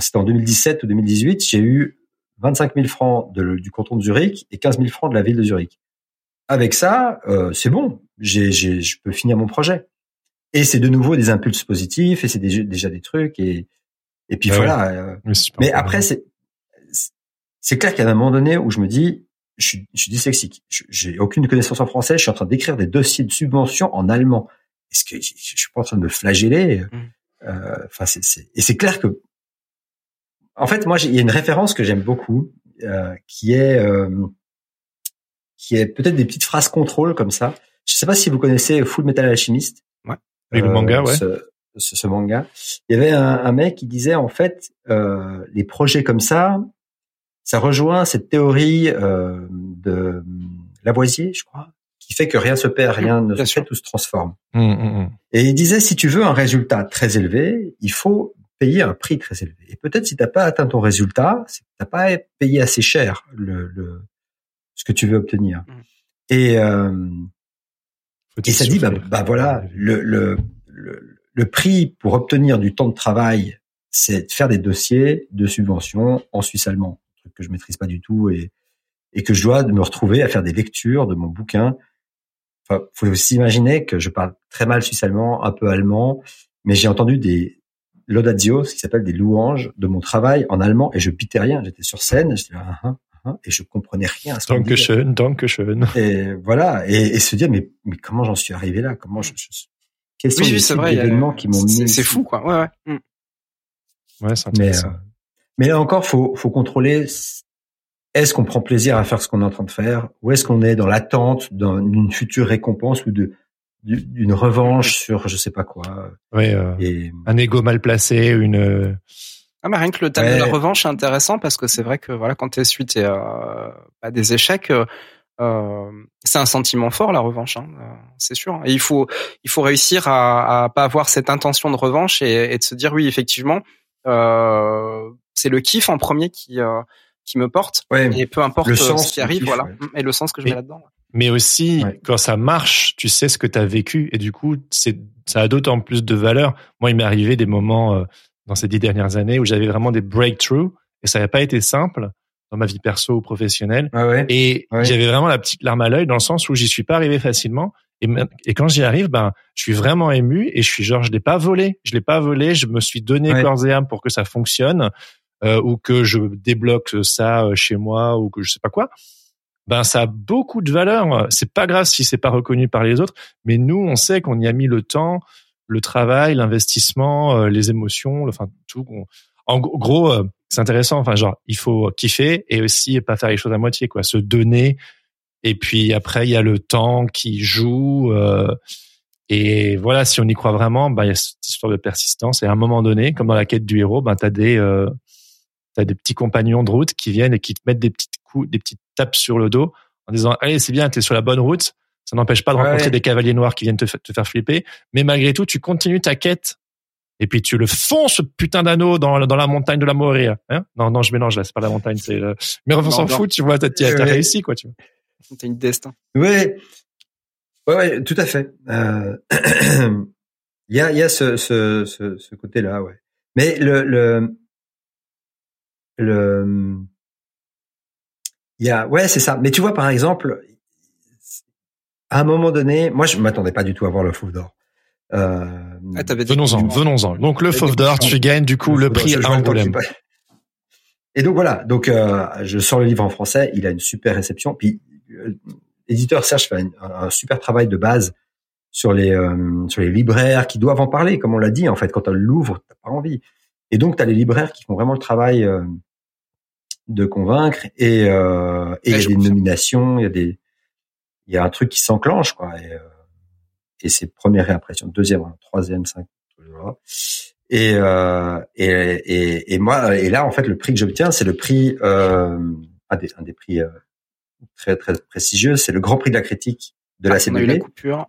c'était en 2017 ou 2018, j'ai eu 25 000 francs de, du canton de Zurich et 15 000 francs de la ville de Zurich. Avec ça, euh, c'est bon, j'ai, j'ai, je peux finir mon projet. Et c'est de nouveau des impulses positifs et c'est déjà, déjà des trucs et et puis Ah voilà. euh, Mais, après, c'est c'est clair qu'il y a un moment donné où je me dis, je suis, je suis dyslexique, Je- j'ai aucune connaissance en français, je suis en train d'écrire des dossiers de subvention en allemand. Est-ce que je, je suis pas en train de me flageller? Mm. Euh, Enfin, c'est, c'est- et c'est clair que, en fait, moi, j'ai- il y a une référence que j'aime beaucoup, euh, qui est euh, qui est peut-être des petites phrases contrôle comme ça. Je sais pas si vous connaissez Full Metal Alchemist. Ouais. Oui, le manga, ouais. Ce, ce, ce manga. Il y avait un, un mec qui disait en fait euh, les projets comme ça, ça rejoint cette théorie euh, de Lavoisier, je crois, qui fait que rien se perd, rien ne bien se fait, tout se transforme. Hum, hum, hum. Et il disait si tu veux un résultat très élevé, il faut payer un prix très élevé. Et peut-être si t'as pas atteint ton résultat, c'est que t'as pas payé assez cher le, le ce que tu veux obtenir. Mm. Et euh, et ça dit, bah, bah voilà, le, le, le, le prix pour obtenir du temps de travail, c'est de faire des dossiers de subvention en suisse allemand, un truc que je maîtrise pas du tout et, et que je dois me retrouver à faire des lectures de mon bouquin. Enfin, faut aussi imaginer que je parle très mal suisse allemand, un peu allemand, mais j'ai entendu des laudatio, ce qui s'appelle des louanges de mon travail en allemand et je pitais rien. J'étais sur scène, j'étais là, ah, ah, ah, et je comprenais rien à ce. Dankeschön, Dankeschön. Et voilà, et, et se dire mais, mais comment j'en suis arrivé là? Comment je, je- quels sont Oui, les vrai. a- d'événements qui m'ont mis c'est- fou, quoi. Ouais, ouais. Mm. Ouais, c'est Mais intéressant. euh, mais là encore, faut faut contrôler. Est-ce qu'on prend plaisir à faire ce qu'on est en train de faire, ou est-ce qu'on est dans l'attente d'un- d'une future récompense ou de d'une revanche sur je sais pas quoi Ouais, euh, Et un ego mal placé, une. euh, Ah, mais rien que le thème de la revanche est intéressant parce que c'est vrai que voilà, quand t'es suite à, à des échecs, euh, euh, c'est un sentiment fort la revanche, hein, euh, c'est sûr. Et il faut il faut réussir à, à pas avoir cette intention de revanche et, et de se dire oui effectivement, euh, c'est le kiff en premier qui euh, qui me porte ouais, et peu importe Le euh, sens ce qui arrive, kiff, voilà, ouais. et le sens que je Et- mets là-dedans. Mais aussi, Ouais. quand ça marche, tu sais ce que tu as vécu et du coup, c'est ça a d'autant plus de valeur. Moi, il m'est arrivé des moments euh, dans ces dix dernières années où j'avais vraiment des breakthroughs et ça n'avait pas été simple dans ma vie perso ou professionnelle. ouais, ouais. Et Ouais. j'avais vraiment la petite larme à l'œil dans le sens où j'y suis pas arrivé facilement. Et, quand j'y arrive, ben, je suis vraiment ému et je suis genre, je l'ai pas volé, je l'ai pas volé, je me suis donné corps et âme pour que ça fonctionne euh, ou que je débloque ça euh, chez moi ou que je sais pas quoi. Ben, ça a beaucoup de valeur. C'est pas grave si c'est pas reconnu par les autres, mais nous, on sait qu'on y a mis le temps, le travail, l'investissement, euh, les émotions, enfin tout. En gros, euh, c'est intéressant. Enfin, genre, il faut kiffer et aussi pas faire les choses à moitié, quoi. Se donner. Et puis après, il y a le temps qui joue. euh, et voilà, si on y croit vraiment, ben il y a cette histoire de persistance. Et à un moment donné, comme dans la quête du héros, ben t'as des t'as des petits compagnons de route qui viennent et qui te mettent des petites coups, des petites tapes sur le dos en disant allez c'est bien, t'es sur la bonne route. Ça n'empêche pas de rencontrer ouais. des cavaliers noirs qui viennent te, te faire flipper, mais malgré tout, tu continues ta quête. Et puis tu le fonces ce putain d'anneau dans, dans la montagne de la Moria. Hein? Non, non, je mélange là, c'est pas la montagne, c'est. le- Mais on s'en fout, tu vois, t'as réussi quoi, tu vois. T'as une destin. Ouais, ouais, ouais, tout à fait. Euh, Il y a, il y a ce, ce, ce, ce côté-là, ouais. Mais le, le, le, il y a, ouais, c'est ça. Mais tu vois, par exemple, à un moment donné, moi, je m'attendais pas du tout à voir le Fauve d'or. Euh, Ah, t'avais dit- Venons-en, venons-en. Donc le fauve d'or, tu gagnes du coup le prix à Angoulême. Et donc voilà, donc euh, je sors le livre en français, il a une super réception. Puis euh, l'éditeur Serge fait un, un super travail de base sur les euh, sur les libraires qui doivent en parler, comme on l'a dit en fait. Quand tu l'ouvres, t'as pas envie. Et donc tu as les libraires qui font vraiment le travail euh, de convaincre. Et euh, et il y a des nominations, il y a des il y a un truc qui s'enclenche quoi. Et, euh, et c'est première réimpression, deuxième, troisième, cinquième. Et, euh, et, et, et moi, et là, en fait, le prix que j'obtiens, c'est le prix, euh, un, des, un des prix euh, très très prestigieux, c'est le Grand Prix de la critique de la Ah, on a eu la coupure.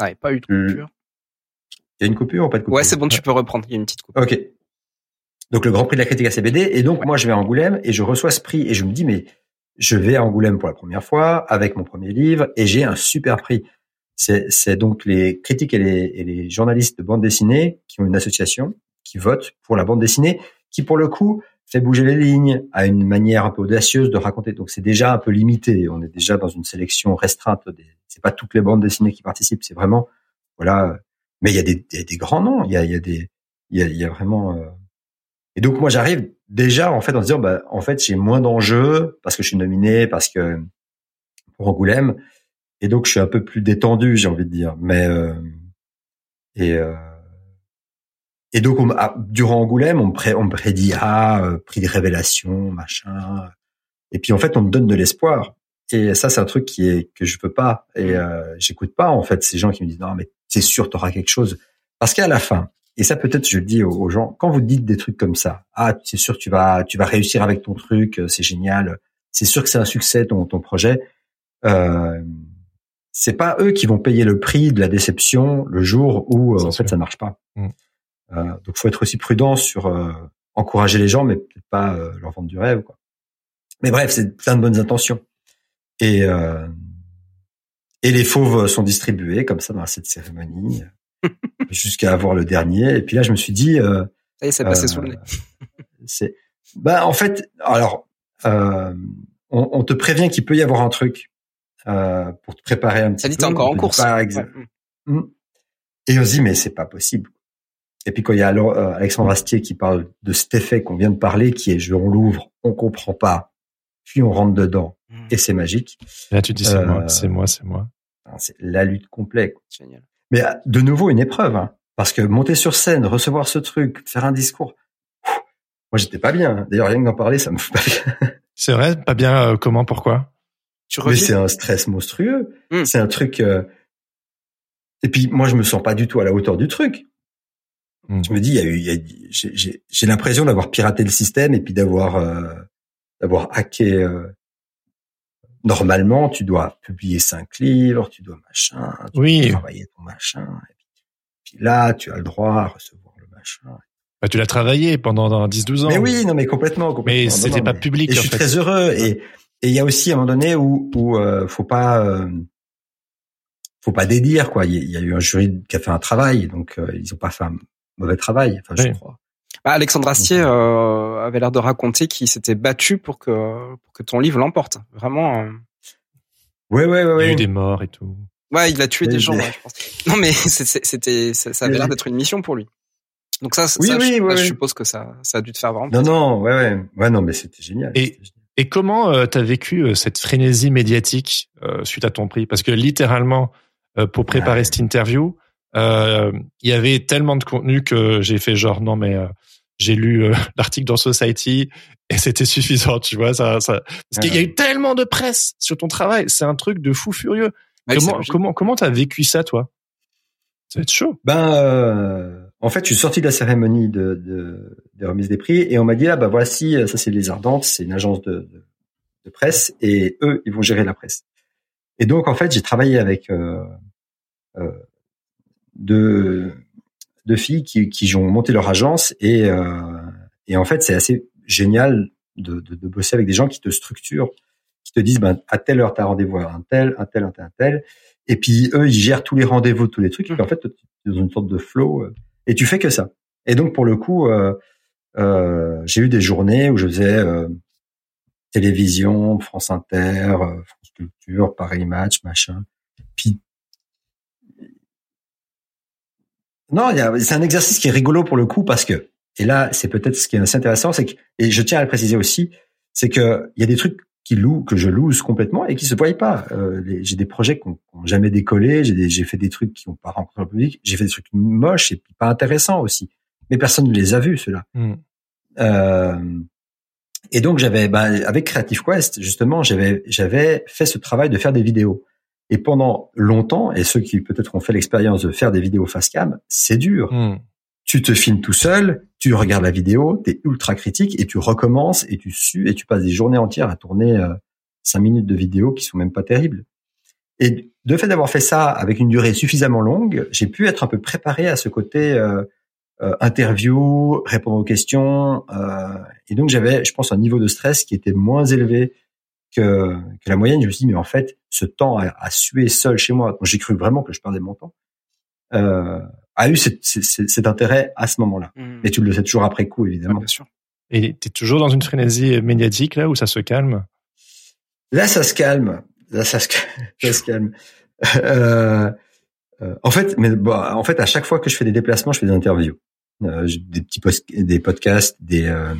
Ouais, pas eu de Le- coupure. Il y a une coupure ou pas de coupure? Ouais, c'est bon, tu peux reprendre. Il y a une petite coupure. Ok. Donc le Grand Prix de la critique à CBD. Et donc moi je vais à Angoulême et je reçois ce prix et je me dis mais je vais à Angoulême pour la première fois avec mon premier livre et j'ai un super prix. C'est donc les critiques et les, et les journalistes de bande dessinée qui ont une association qui votent pour la bande dessinée qui pour le coup fait bouger les lignes, a une manière un peu audacieuse de raconter. Donc c'est déjà un peu limité. On est déjà dans une sélection restreinte. C'est pas toutes les bandes dessinées qui participent. C'est vraiment voilà. Mais il y a des, des, grands noms. Il y a, il y a des il y a, y a vraiment. Euh, et donc moi j'arrive déjà en fait en se disant bah en fait j'ai moins d'enjeux parce que je suis nominé parce que pour Angoulême et donc je suis un peu plus détendu j'ai envie de dire. Mais euh, et euh, et donc, on, ah, durant Angoulême, on me, pré, on prédit ah euh, prix de révélation, machin. Et puis en fait, on me donne de l'espoir. Et ça, c'est un truc qui est que je peux pas. Et j'écoute pas en fait ces gens qui me disent non mais c'est sûr, t'auras quelque chose. Parce qu'à la fin, et ça peut-être je le dis aux, gens, quand vous dites des trucs comme ça, ah c'est sûr tu vas tu vas réussir avec ton truc, c'est génial, c'est sûr que c'est un succès ton ton projet. Euh, c'est pas eux qui vont payer le prix de la déception le jour où euh, en fait ça marche pas. Mm. Euh, donc, faut être aussi prudent sur euh, encourager les gens, mais peut-être pas euh, leur vendre du rêve. Quoi. Mais bref, c'est plein de bonnes intentions. Et et les fauves sont distribués comme ça dans cette cérémonie jusqu'à avoir le dernier. Et puis là, je me suis dit, euh, ça y est, c'est passé sous le nez. c'est, bah en fait, alors euh, on, on, te prévient qu'il peut y avoir un truc euh, pour te préparer un petit ça peu. Ça dit, encore en course. Mmh. Et on se dit, mais c'est pas possible. Et puis quand il y a euh, Alexandre Astier qui parle de cet effet qu'on vient de parler, qui est je on l'ouvre, on comprend pas, puis on rentre dedans hmm. et c'est magique. Là tu dis c'est moi, euh, c'est moi, c'est moi. C'est la lutte complète. Génial. Mais euh, de nouveau une épreuve, hein, parce que monter sur scène, recevoir ce truc, faire un discours, moi j'étais pas bien. D'ailleurs rien que d'en parler, ça me fout pas bien. C'est vrai, pas bien. comment, pourquoi? Tu Mais c'est un stress monstrueux. Hmm. C'est un truc. Et puis moi je me sens pas du tout à la hauteur du truc. Hmm. Je me dis, il y a eu, y a, j'ai l'impression d'avoir piraté le système et puis d'avoir euh, d'avoir hacké. Normalement, tu dois publier cinq livres, tu dois machin, tu oui. dois travailler ton machin. Et puis, là, tu as le droit à recevoir le machin. Bah, tu l'as travaillé pendant 10-12 ans. Mais oui, non, mais complètement. complètement mais c'était pas public. Et je suis très heureux. Et et il y a aussi un moment donné où où euh, faut pas euh, faut pas dédire quoi. Il y, a eu un jury qui a fait un travail, donc euh, ils ont pas fait un mauvais travail, enfin, je crois. Bah, Alexandre Astier euh, avait l'air de raconter qu'il s'était battu pour que pour que ton livre l'emporte. Vraiment. Euh... Ouais, ouais, ouais. Il y a eu des morts et tout. Ouais, il a tué des gens, ouais, je pense. Non, mais c'était, ça avait l'air d'être une mission pour lui. Donc ça, oui, ça oui, je, je, suppose que ça, ça a dû te faire vraiment. Non, non, ouais, ouais, ouais, non, mais c'était génial. Et, et comment euh, t'as vécu euh, cette frénésie médiatique euh, suite à ton prix? Parce que littéralement, euh, pour préparer cette interview, euh, il y avait tellement de contenu que j'ai fait genre non mais euh, j'ai lu euh, l'article dans Society et c'était suffisant, tu vois ça, ça parce qu'il y a eu tellement de presse sur ton travail, c'est un truc de fou furieux. comment comment comment t'as vécu ça toi? Ça va être chaud. Ben en fait, je suis sorti de la cérémonie de, de, de remise des prix et on m'a dit ah bah voici ça c'est les Ardentes, c'est une agence de, de, de, presse et eux ils vont gérer la presse. Et donc en fait j'ai travaillé avec euh, euh, de de filles qui, qui ont monté leur agence et euh, et en fait c'est assez génial de, de, de, bosser avec des gens qui te structurent, qui te disent ben à telle heure t'as rendez-vous à un tel, un tel, un tel, un tel, et puis eux ils gèrent tous les rendez-vous, tous les trucs, et puis en fait dans une sorte de flow euh, et tu fais que ça. Et donc pour le coup, euh, euh, j'ai eu des journées où je faisais télévision, France Inter, France Culture, Paris Match, machin. Puis Non, c'est un exercice qui est rigolo pour le coup parce que, et là, c'est peut-être ce qui est assez intéressant, c'est que, et je tiens à le préciser aussi, c'est que il y a des trucs qui louent, que je loue complètement et qui se voient pas. Euh, j'ai des projets qui n'ont jamais décollé, j'ai fait des trucs qui n'ont pas rencontré le public, j'ai fait des trucs moches et pas intéressants aussi. Mais personne ne les a vus, ceux-là. Hmm. Euh, et donc j'avais, bah, avec Creative Quest, justement, j'avais j'avais fait ce travail de faire des vidéos. Et pendant longtemps, et ceux qui peut-être ont fait l'expérience de faire des vidéos face cam, c'est dur. Hmm. Tu te filmes tout seul, tu regardes la vidéo, tu es ultra critique et tu recommences et tu sues et tu passes des journées entières à tourner euh, cinq minutes de vidéo qui sont même pas terribles. Et de fait d'avoir fait ça avec une durée suffisamment longue, j'ai pu être un peu préparé à ce côté euh, euh, interview, répondre aux questions. Euh, et donc j'avais, je pense, un niveau de stress qui était moins élevé que, que la moyenne. Je me suis dit, mais en fait, ce temps à, à suer seul chez moi, j'ai cru vraiment que je perdais mon temps, euh, a eu cet, cet, cet, intérêt à ce moment-là. Mmh. Et tu le sais toujours après coup, évidemment. Ah, bien sûr. Et tu es toujours dans une frénésie médiatique là où ça se calme? Là, ça se calme. Là, ça se, ça se calme. Euh, euh, en fait, mais bon, en fait, à chaque fois que je fais des déplacements, je fais des interviews, euh, des petits des podcasts, des, euh,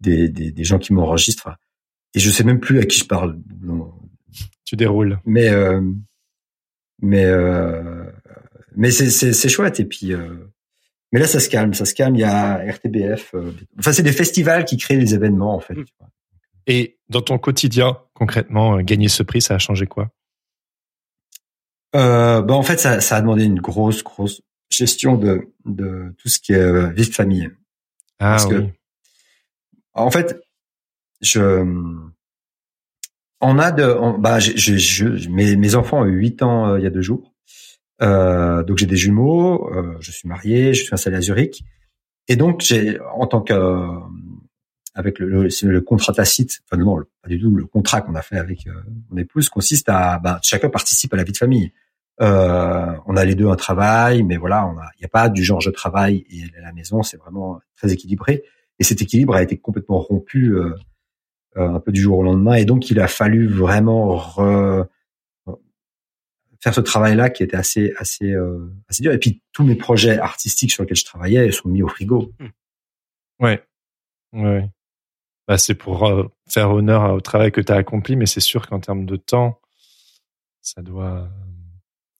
des, des, des gens qui m'enregistrent, et je sais même plus à qui je parle. Tu déroules. Mais euh, mais euh, mais c'est c'est chouette et puis mais là ça se calme, ça se calme. Il y a RTBF. enfin, c'est des festivals qui créent les événements en fait. Vois. Et dans ton quotidien, concrètement, gagner ce prix, ça a changé quoi? Euh, bah en fait, ça, ça a demandé une grosse, grosse gestion de, de tout ce qui est euh, vie de famille. Ah Parce oui. Que, en fait, je, on a de, bah, je, je, mes, mes enfants ont eu 8 ans euh, il y a deux jours. Euh, donc j'ai des jumeaux, euh, je suis marié, je suis installé à Zurich, et donc j'ai, en tant que, avec le, le, le, contrat tacite, enfin non, pas du tout, le contrat qu'on a fait avec mon épouse consiste à, bah, chacun participe à la vie de famille. Euh, on a les deux un travail, mais voilà, il n'y a pas du genre je travaille et la maison, c'est vraiment très équilibré. Et cet équilibre a été complètement rompu euh, euh, un peu du jour au lendemain, et donc il a fallu vraiment re, faire ce travail-là qui était assez assez euh, assez dur. Et puis tous mes projets artistiques sur lesquels je travaillais sont mis au frigo. Ouais, ouais. Bah, c'est pour euh, faire honneur au travail que tu as accompli, mais c'est sûr qu'en termes de temps, ça doit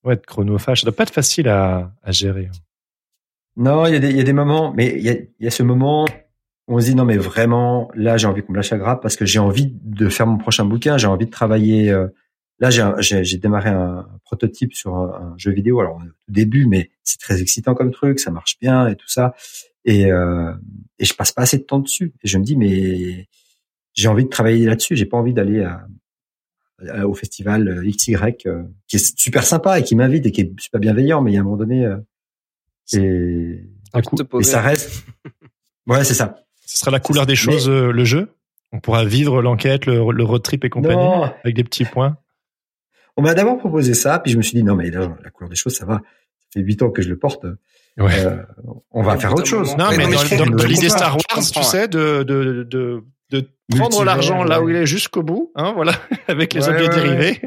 Ouais, être chronophage, ça doit pas être facile à, à gérer. Non, il y, a des, il y a des moments, mais il y a, il y a ce moment on se dit non mais vraiment, là j'ai envie qu'on me lâche la grappe parce que j'ai envie de faire mon prochain bouquin, j'ai envie de travailler. Euh, là j'ai, j'ai, démarré un prototype sur un, jeu vidéo, alors au début, mais c'est très excitant comme truc, ça marche bien et tout ça, et, euh, et je passe pas assez de temps dessus. Et je me dis mais j'ai envie de travailler là-dessus, j'ai pas envie d'aller à, euh, au festival euh, XY euh, qui est super sympa et qui m'invite et qui est super bienveillant mais il y a un moment donné et, et ça reste ouais c'est ça ce sera la couleur des choses le jeu on pourra vivre l'enquête le, le, road trip et compagnie non. avec des petits points on m'a d'abord proposé ça puis je me suis dit non mais là, la couleur des choses ça va ça fait huit ans que je le porte Ouais. Euh, on va faire autre chose. Non, mais, mais dans, dans, dans l'idée Star Wars, tu sais, de, de, de, de prendre l'argent là où il est jusqu'au bout, hein, voilà, avec les ouais, objets ouais, dérivés.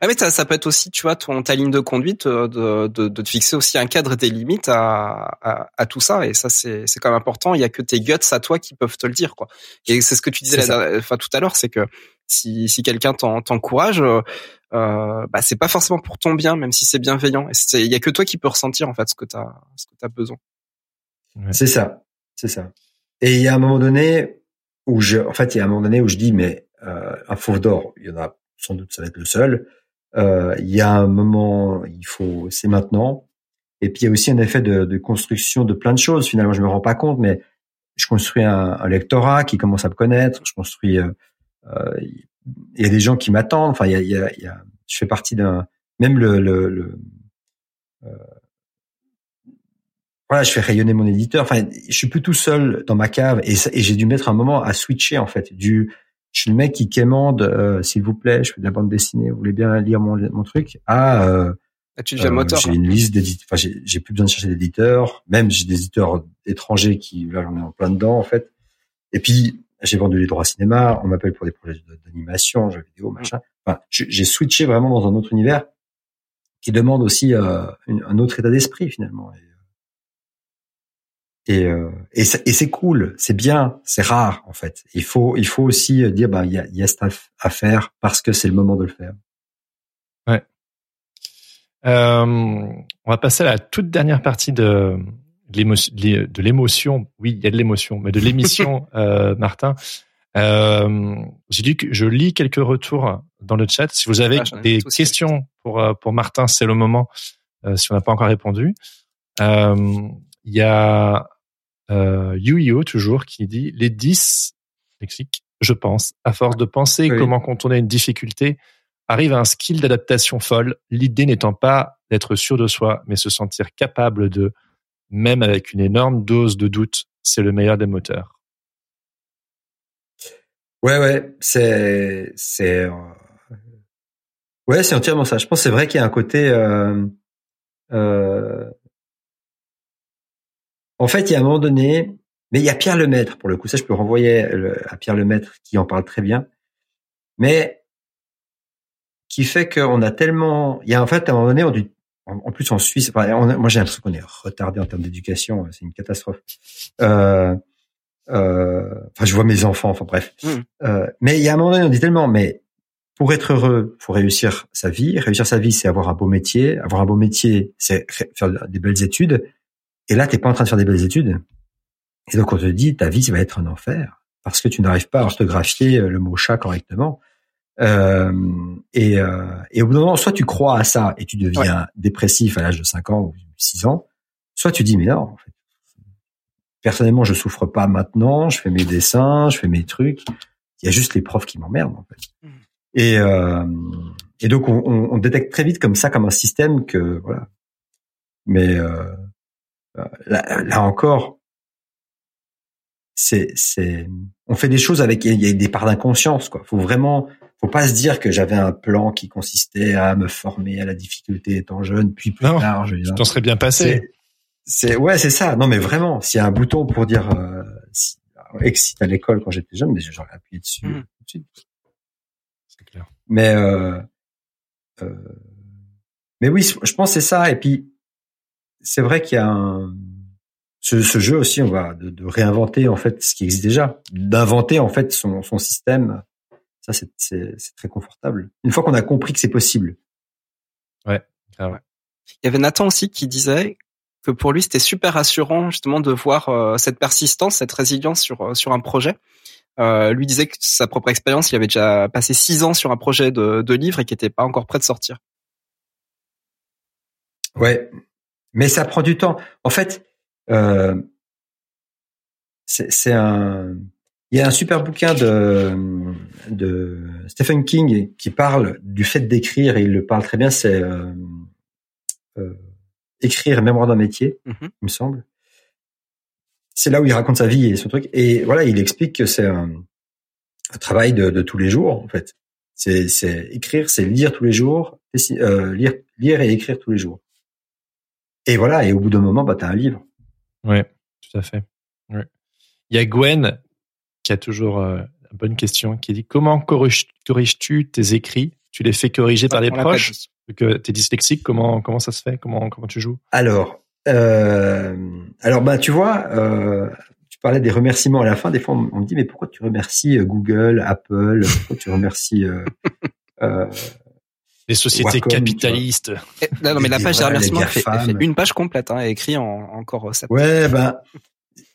Ah mais ça, ça peut être aussi, tu vois, ton ta ligne de conduite, euh, de, de, de te fixer aussi un cadre et des limites à, à, à tout ça, et ça c'est c'est quand même important. Il y a que tes guts à toi qui peuvent te le dire, quoi. Et c'est ce que tu disais la, enfin tout à l'heure, c'est que si si quelqu'un t'encourage, euh, bah c'est pas forcément pour ton bien, même si c'est bienveillant. Il y a que toi qui peux ressentir en fait ce que t'as ce que t'as besoin. C'est ça, c'est ça. Et il y a un moment donné où je, en fait, il y a un moment donné où je dis, mais euh, un fauve d'or, il y en a sans doute, ça va être le seul. Euh, il y a un moment, il faut, c'est maintenant. Et puis il y a aussi un effet de, de, construction de plein de choses. Finalement, je me rends pas compte, mais je construis un, un lectorat qui commence à me connaître. Je construis. Euh, euh il y a des gens qui m'attendent. Enfin, il y a, il y a, il y a je fais partie d'un. Même le, le, le euh, voilà, je fais rayonner mon éditeur. Enfin, je suis plus tout seul dans ma cave et, et j'ai dû mettre un moment à switcher en fait. Du, je suis le mec qui quémande, euh, s'il vous plaît, je fais de la bande dessinée, vous voulez bien lire mon, mon truc? À, euh, ah, tu deviens euh, moteur. J'ai une liste d'éditeurs. Enfin, j'ai plus besoin de chercher d'éditeurs. Même j'ai des éditeurs étrangers qui, là, j'en ai en plein dedans en fait. Et puis j'ai vendu les droits cinéma. On m'appelle pour des projets d'animation, jeux vidéo, machin. Enfin, j'ai switché vraiment dans un autre univers qui demande aussi euh, une, un autre état d'esprit finalement. Et, et, euh, et c'est cool, c'est bien, c'est rare en fait. Il faut il faut aussi dire bah il y a, y a stuff à faire parce que c'est le moment de le faire. Ouais. Euh, on va passer à la toute dernière partie de de l'émotion. Oui, il y a de l'émotion, mais de l'émission, euh, Martin. Euh, J'ai dit que je lis quelques retours dans le chat. Si vous avez ah, des questions pour euh, pour Martin, c'est le moment. Euh, si on n'a pas encore répondu. Euh, il y a euh, Yu toujours qui dit les 10 lexiques, je pense, à force de penser oui. comment contourner une difficulté, arrive un skill d'adaptation folle, l'idée n'étant pas d'être sûr de soi, mais se sentir capable de, même avec une énorme dose de doute, c'est le meilleur des moteurs. Ouais, ouais, c'est, c'est, euh, ouais, c'est entièrement ça. Je pense que c'est vrai qu'il y a un côté, euh, euh, en fait, il y a un moment donné, mais il y a Pierre Lemaître pour le coup. Ça, je peux renvoyer à Pierre Lemaître qui en parle très bien. Mais qui fait qu'on a tellement, il y a en fait à un moment donné, on dit, en, plus en Suisse, moi j'ai l'impression qu'on est retardé en termes d'éducation, c'est une catastrophe. Euh, euh, enfin, je vois mes enfants, enfin bref. Mmh. Euh, mais il y a un moment donné, on dit tellement, mais pour être heureux, faut réussir sa vie. Réussir sa vie, c'est avoir un beau métier. Avoir un beau métier, c'est faire des belles études. Et là, t'es pas en train de faire des belles études. Et donc on te dit, ta vie, ça va être un enfer parce que tu n'arrives pas à orthographier le mot chat correctement. Euh, et, euh, et au bout d'un moment, soit tu crois à ça et tu deviens dépressif à l'âge de 5 ans ou 6 ans, soit tu dis mais non, en fait, personnellement je souffre pas maintenant, je fais mes dessins, je fais mes trucs, il y a juste les profs qui m'emmerdent en fait. Mmh. Et, euh, et donc on, on, détecte très vite comme ça comme un système que voilà. Mais euh, là, là encore, c'est c'est on fait des choses avec il y a des parts d'inconscience quoi. Faut vraiment faut pas se dire que j'avais un plan qui consistait à me former à la difficulté étant jeune, puis plus tard. Je t'en serais bien passé. C'est ouais, c'est ça. Non, mais vraiment, s'il y a un bouton pour dire euh, si, excite à l'école quand j'étais jeune, mais j'aurais appuyé dessus mmh. tout de suite. C'est clair. Mais euh, euh, mais oui, je pense c'est ça. Et puis c'est vrai qu'il y a un ce, ce, jeu aussi, on va de, de, réinventer en fait ce qui existe déjà, d'inventer en fait son, son système ça, c'est très confortable. Une fois qu'on a compris que c'est possible. Ouais, ouais. Il y avait Nathan aussi qui disait que pour lui, c'était super rassurant justement de voir euh, cette persistance, cette résilience sur euh, sur un projet. Euh, lui disait que sa propre expérience, il avait déjà passé six ans sur un projet de, de livre et qui n'était pas encore prêt de sortir. Ouais, mais ça prend du temps. En fait, euh, c'est un il y a un super bouquin de, de Stephen King qui parle du fait d'écrire et il le parle très bien. C'est euh, euh, écrire mémoire d'un métier, mm-hmm. il me semble. C'est là où il raconte sa vie et son truc. Et voilà, il explique que c'est un, travail de, de, tous les jours en fait. C'est, c'est écrire, c'est lire tous les jours, euh, lire, lire et écrire tous les jours. Et voilà, et au bout d'un moment, bah, tu as un livre. Ouais, tout à fait. Ouais. Il y a Gwen qui a toujours euh, une bonne question, qui dit comment corriges-tu tes écrits? Tu les fais corriger par les proches? Que tu es dyslexique, comment comment ça se fait? Comment comment tu joues? Alors euh, alors bah tu vois, euh, tu parlais des remerciements à la fin. Des fois, on, me dit mais pourquoi tu remercies euh, Google, Apple? Pourquoi tu remercies euh, euh, les sociétés capitalistes. Eh, non, mais la page de remerciements fait, une page complète, hein, écrit en encore ça. Ouais, ben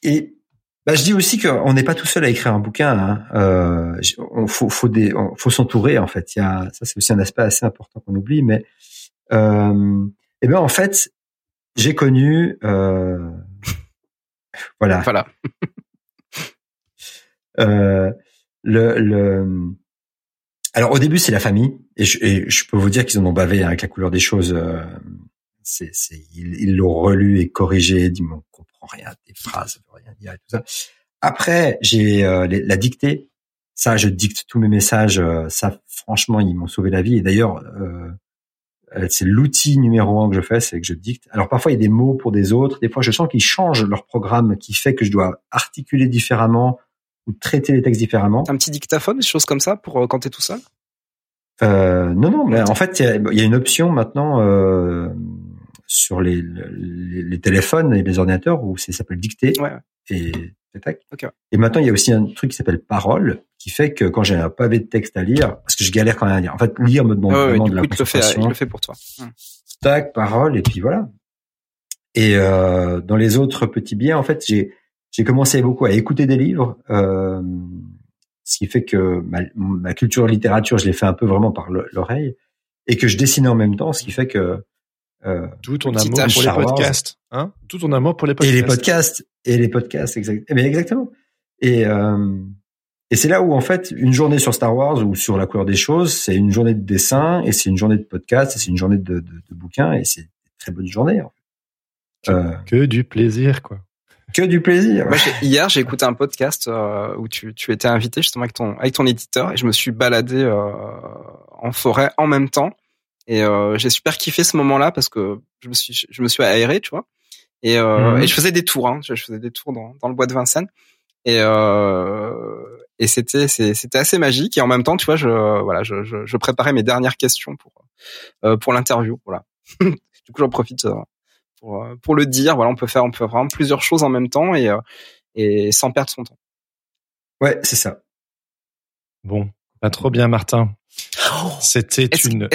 et bah, je dis aussi qu'on n'est pas tout seul à écrire un bouquin. Hein. Euh, on faut, faut, des, faut s'entourer en fait. Il y a, ça c'est aussi un aspect assez important qu'on oublie. Mais euh, eh ben en fait, j'ai connu, euh, voilà, voilà. euh, le, le, alors au début c'est la famille et je, et je, peux vous dire qu'ils en ont bavé avec la couleur des choses. Euh, c'est, c'est, ils l'ont relu et corrigé, dit mon rien des phrases, ça rien dire et tout ça. Après, j'ai euh, la dictée. Ça, je dicte tous mes messages. Euh, ça, franchement, ils m'ont sauvé la vie. Et d'ailleurs, euh, c'est l'outil numéro un que je fais, c'est que je dicte. Alors parfois, il y a des mots pour des autres. Des fois, je sens qu'ils changent leur programme, qui fait que je dois articuler différemment ou traiter les textes différemment. Un petit dictaphone, des choses comme ça, pour quand t'es tout seul? Euh, Non, non. Mais en fait, il y a, une option maintenant. Euh, sur les, les, téléphones et les ordinateurs où ça s'appelle dicter. Ouais. Et Et maintenant, il y a aussi un truc qui s'appelle parole, qui fait que quand j'ai un pavé de texte à lire, parce que je galère quand même à lire. En fait, lire me demande vraiment de la concentration. Il le fait pour toi. Hum. Tac, parole, et puis voilà. Et euh, dans les autres petits biens, en fait, j'ai j'ai commencé beaucoup à écouter des livres, euh, ce qui fait que ma, ma culture littérature, je l'ai fait un peu vraiment par l'oreille, et que je dessinais en même temps, ce qui fait que euh, tout ton amour pour les podcasts, hein? Tout ton amour pour les podcasts. Et les podcasts, et les podcasts, exact. Mais exactement. Et euh, et c'est là où en fait une journée sur Star Wars ou sur la couleur des choses, c'est une journée de dessin et c'est une journée de podcast et c'est une journée de, de, de bouquins et c'est une très bonne journée. En fait. euh, que du plaisir quoi. Que du plaisir. Moi, hier, j'ai écouté un podcast euh, où tu, tu étais invité justement avec ton avec ton éditeur et je me suis baladé euh, en forêt en même temps et euh, j'ai super kiffé ce moment-là parce que je me suis je me suis aéré, tu vois. Et, mmh. et je faisais des tours, hein, je faisais des tours dans, dans le bois de Vincennes et et c'était c'était assez magique et en même temps tu vois je voilà je, je, je préparais mes dernières questions pour euh, pour l'interview voilà du coup j'en profite euh, pour pour le dire voilà on peut faire on peut faire vraiment plusieurs choses en même temps et et sans perdre son temps ouais c'est ça bon pas trop bien Martin oh c'était une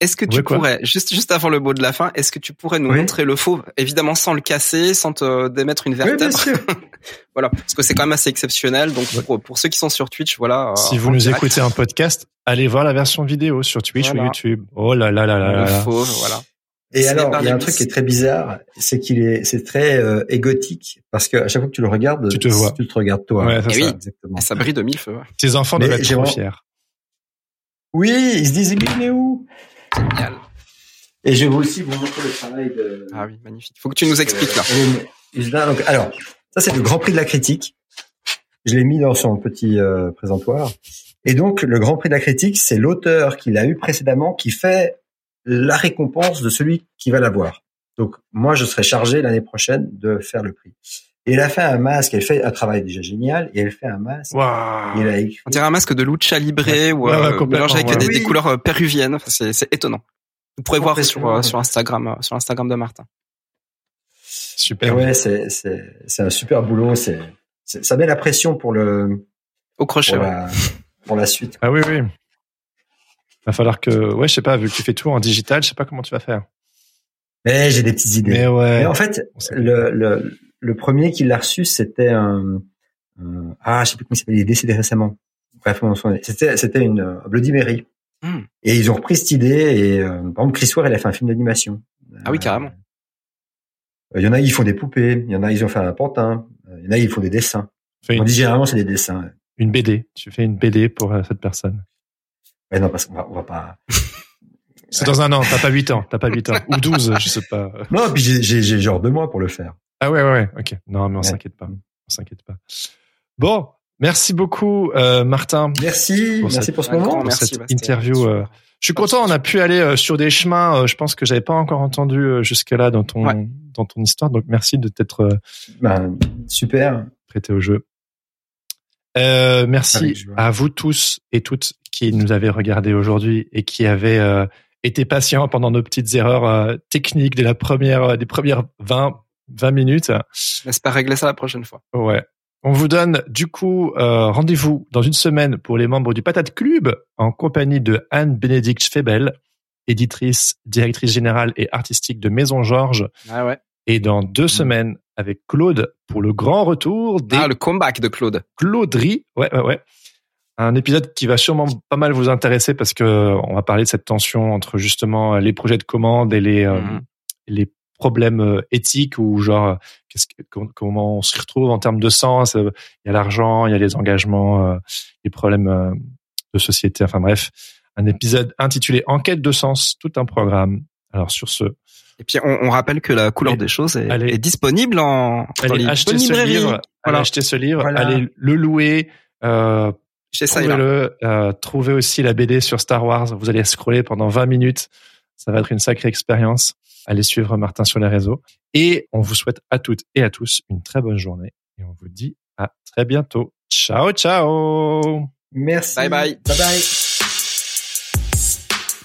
est-ce que tu pourrais, juste juste avant le mot de la fin, est-ce que tu pourrais nous montrer le faux, évidemment sans le casser, sans te démettre une vertèbre Voilà, parce que c'est quand même assez exceptionnel. Donc pour, pour, ceux qui sont sur Twitch, voilà. Si vous nous écoutez en podcast, allez voir la version vidéo sur Twitch ou YouTube. Oh là là là là. Le faux, voilà. Et alors, il y a un truc qui est très bizarre, c'est qu'il est, c'est très euh, égotique parce que à chaque fois que tu le regardes, tu te vois, tu te regardes toi. Ouais, ça, oui, exactement. ça brille de mille feux. Tes enfants doivent être trop fiers. Oui, ils se disent, mais où? Génial. Et je vais aussi vous montrer le travail de. Ah oui, magnifique. Faut que tu nous expliques là. Donc, alors, ça c'est le Grand Prix de la critique. Je l'ai mis dans son petit euh, présentoir. Et donc, le Grand Prix de la critique, c'est l'auteur qui l'a eu précédemment qui fait la récompense de celui qui va l'avoir. Donc, moi, je serai chargé l'année prochaine de faire le prix. Et elle a fait un masque, elle fait un travail déjà génial, et elle fait un masque. Wow. Il a écrit... On dirait un masque de lucha libre ouais. ou euh, mélangé avec des, des, couleurs euh, péruviennes. Enfin, c'est, c'est étonnant. Vous pourrez voir sur, euh, sur Instagram, sur Instagram de Martin. Super. Et ouais, c'est, c'est, c'est un super boulot. C'est, c'est, ça met la pression pour le, au crochet, pour, la, pour la suite. Ah oui, oui. Va falloir que, ouais, je sais pas, vu que tu fais tout en digital, je sais pas comment tu vas faire. Mais j'ai des petites idées. Mais ouais. Mais en fait, le, le, le premier qui l'a reçu, c'était un, un, ah, je sais plus comment il s'appelle, il est décédé récemment. Bref, c'était c'était une uh, Bloody Mary. Mm. Et ils ont repris cette idée et euh, par exemple Chris Ware, il a fait un film d'animation. Ah oui, carrément. Il y en a, ils font des poupées. Il y en a, ils ont fait un pantin. Il y en a, ils font des dessins. On dit généralement, c'est des dessins. Une BD. Tu fais une BD pour euh, cette personne. Mais non, parce qu'on va, on va pas. c'est dans un an. T'as pas 8 ans. T'as pas 8 ans. Ou 12, je sais pas. Non, puis j'ai, j'ai genre deux mois pour le faire. Ah ouais, ouais, ouais. Ok. Non, mais on s'inquiète pas. On s'inquiète pas. Bon, merci beaucoup, euh, Martin. Merci, pour merci cette, pour ce moment, pour merci, cette Bastien. interview. Euh, je suis content, on a pu aller euh, sur des chemins. je pense que j'avais pas encore entendu jusque là dans ton ouais. dans ton histoire. Donc merci de t'être ben, super prêté au jeu. Euh, merci à vous tous et toutes qui nous avez regardé aujourd'hui et qui avez euh, été patients pendant nos petites erreurs euh, techniques de la première des premières 20 20 minutes. Laisse pas régler ça la prochaine fois. Ouais. On vous donne du coup euh, rendez-vous dans une semaine pour les membres du Patate Club en compagnie de Anne-Bénédicte Febel, éditrice, directrice générale et artistique de Maison Georges. Ah ouais. Et dans deux mmh. semaines avec Claude pour le grand retour des... Ah, le comeback de Claude. Clauderie. Ouais, ouais, ouais. Un épisode qui va sûrement pas mal vous intéresser parce que on va parler de cette tension entre justement les projets de commande et les, mmh. euh, les problèmes éthiques ou genre qu'est-ce que, comment on se retrouve en termes de sens. Il y a l'argent, il y a les engagements, euh, les problèmes de société. Enfin bref, un épisode intitulé Enquête de sens, tout un programme. Alors sur ce. Et puis on, on rappelle que la couleur allez, des choses est, allez, est disponible en allez dans acheter ce livre, voilà. acheter ce livre, voilà. allez le louer. Euh, Chez trouvez-le, euh, trouvez aussi la BD sur Star Wars. Vous allez scroller pendant 20 minutes. Ça va être une sacrée expérience. Allez suivre Martin sur les réseaux. Et on vous souhaite à toutes et à tous une très bonne journée. Et on vous dit à très bientôt. Ciao, ciao. Merci. Bye bye. Bye bye.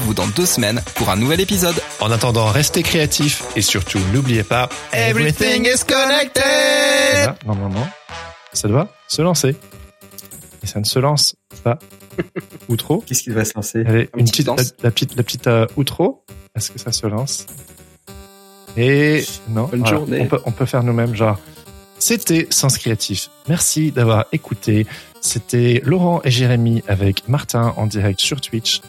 vous dans deux semaines pour un nouvel épisode. En attendant, restez créatifs et surtout n'oubliez pas Everything is connected. Là, normalement, ça doit se lancer. Et ça ne se lance pas. Outro. Qu'est-ce qui va se lancer? Allez, Un une petit petite, la, danse. la petite, la petite euh, outro. Est-ce que ça se lance? Et non, Bonne voilà. journée. On peut, on peut faire nous-mêmes, genre. C'était Sens Créatif. Merci d'avoir écouté. C'était Laurent et Jérémy avec Martin en direct sur Twitch.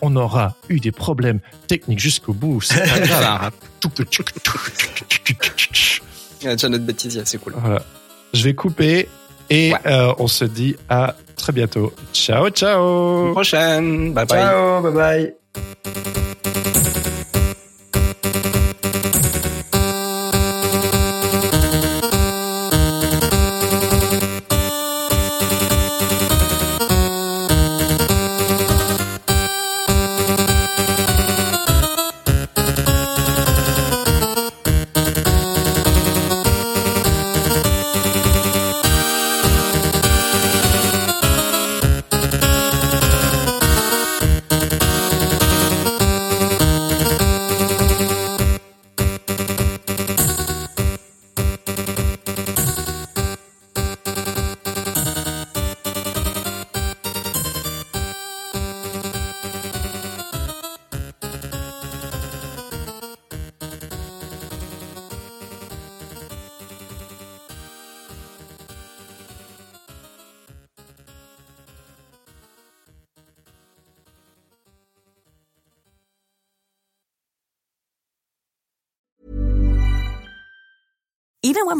On aura eu des problèmes techniques jusqu'au bout. C'est pas grave. Il y a déjà notre bêtisier, c'est cool. Voilà. Je vais couper et Ouais. euh, on se dit à très bientôt. Ciao, ciao. Prochaine. Bye bye. Ciao, bye bye.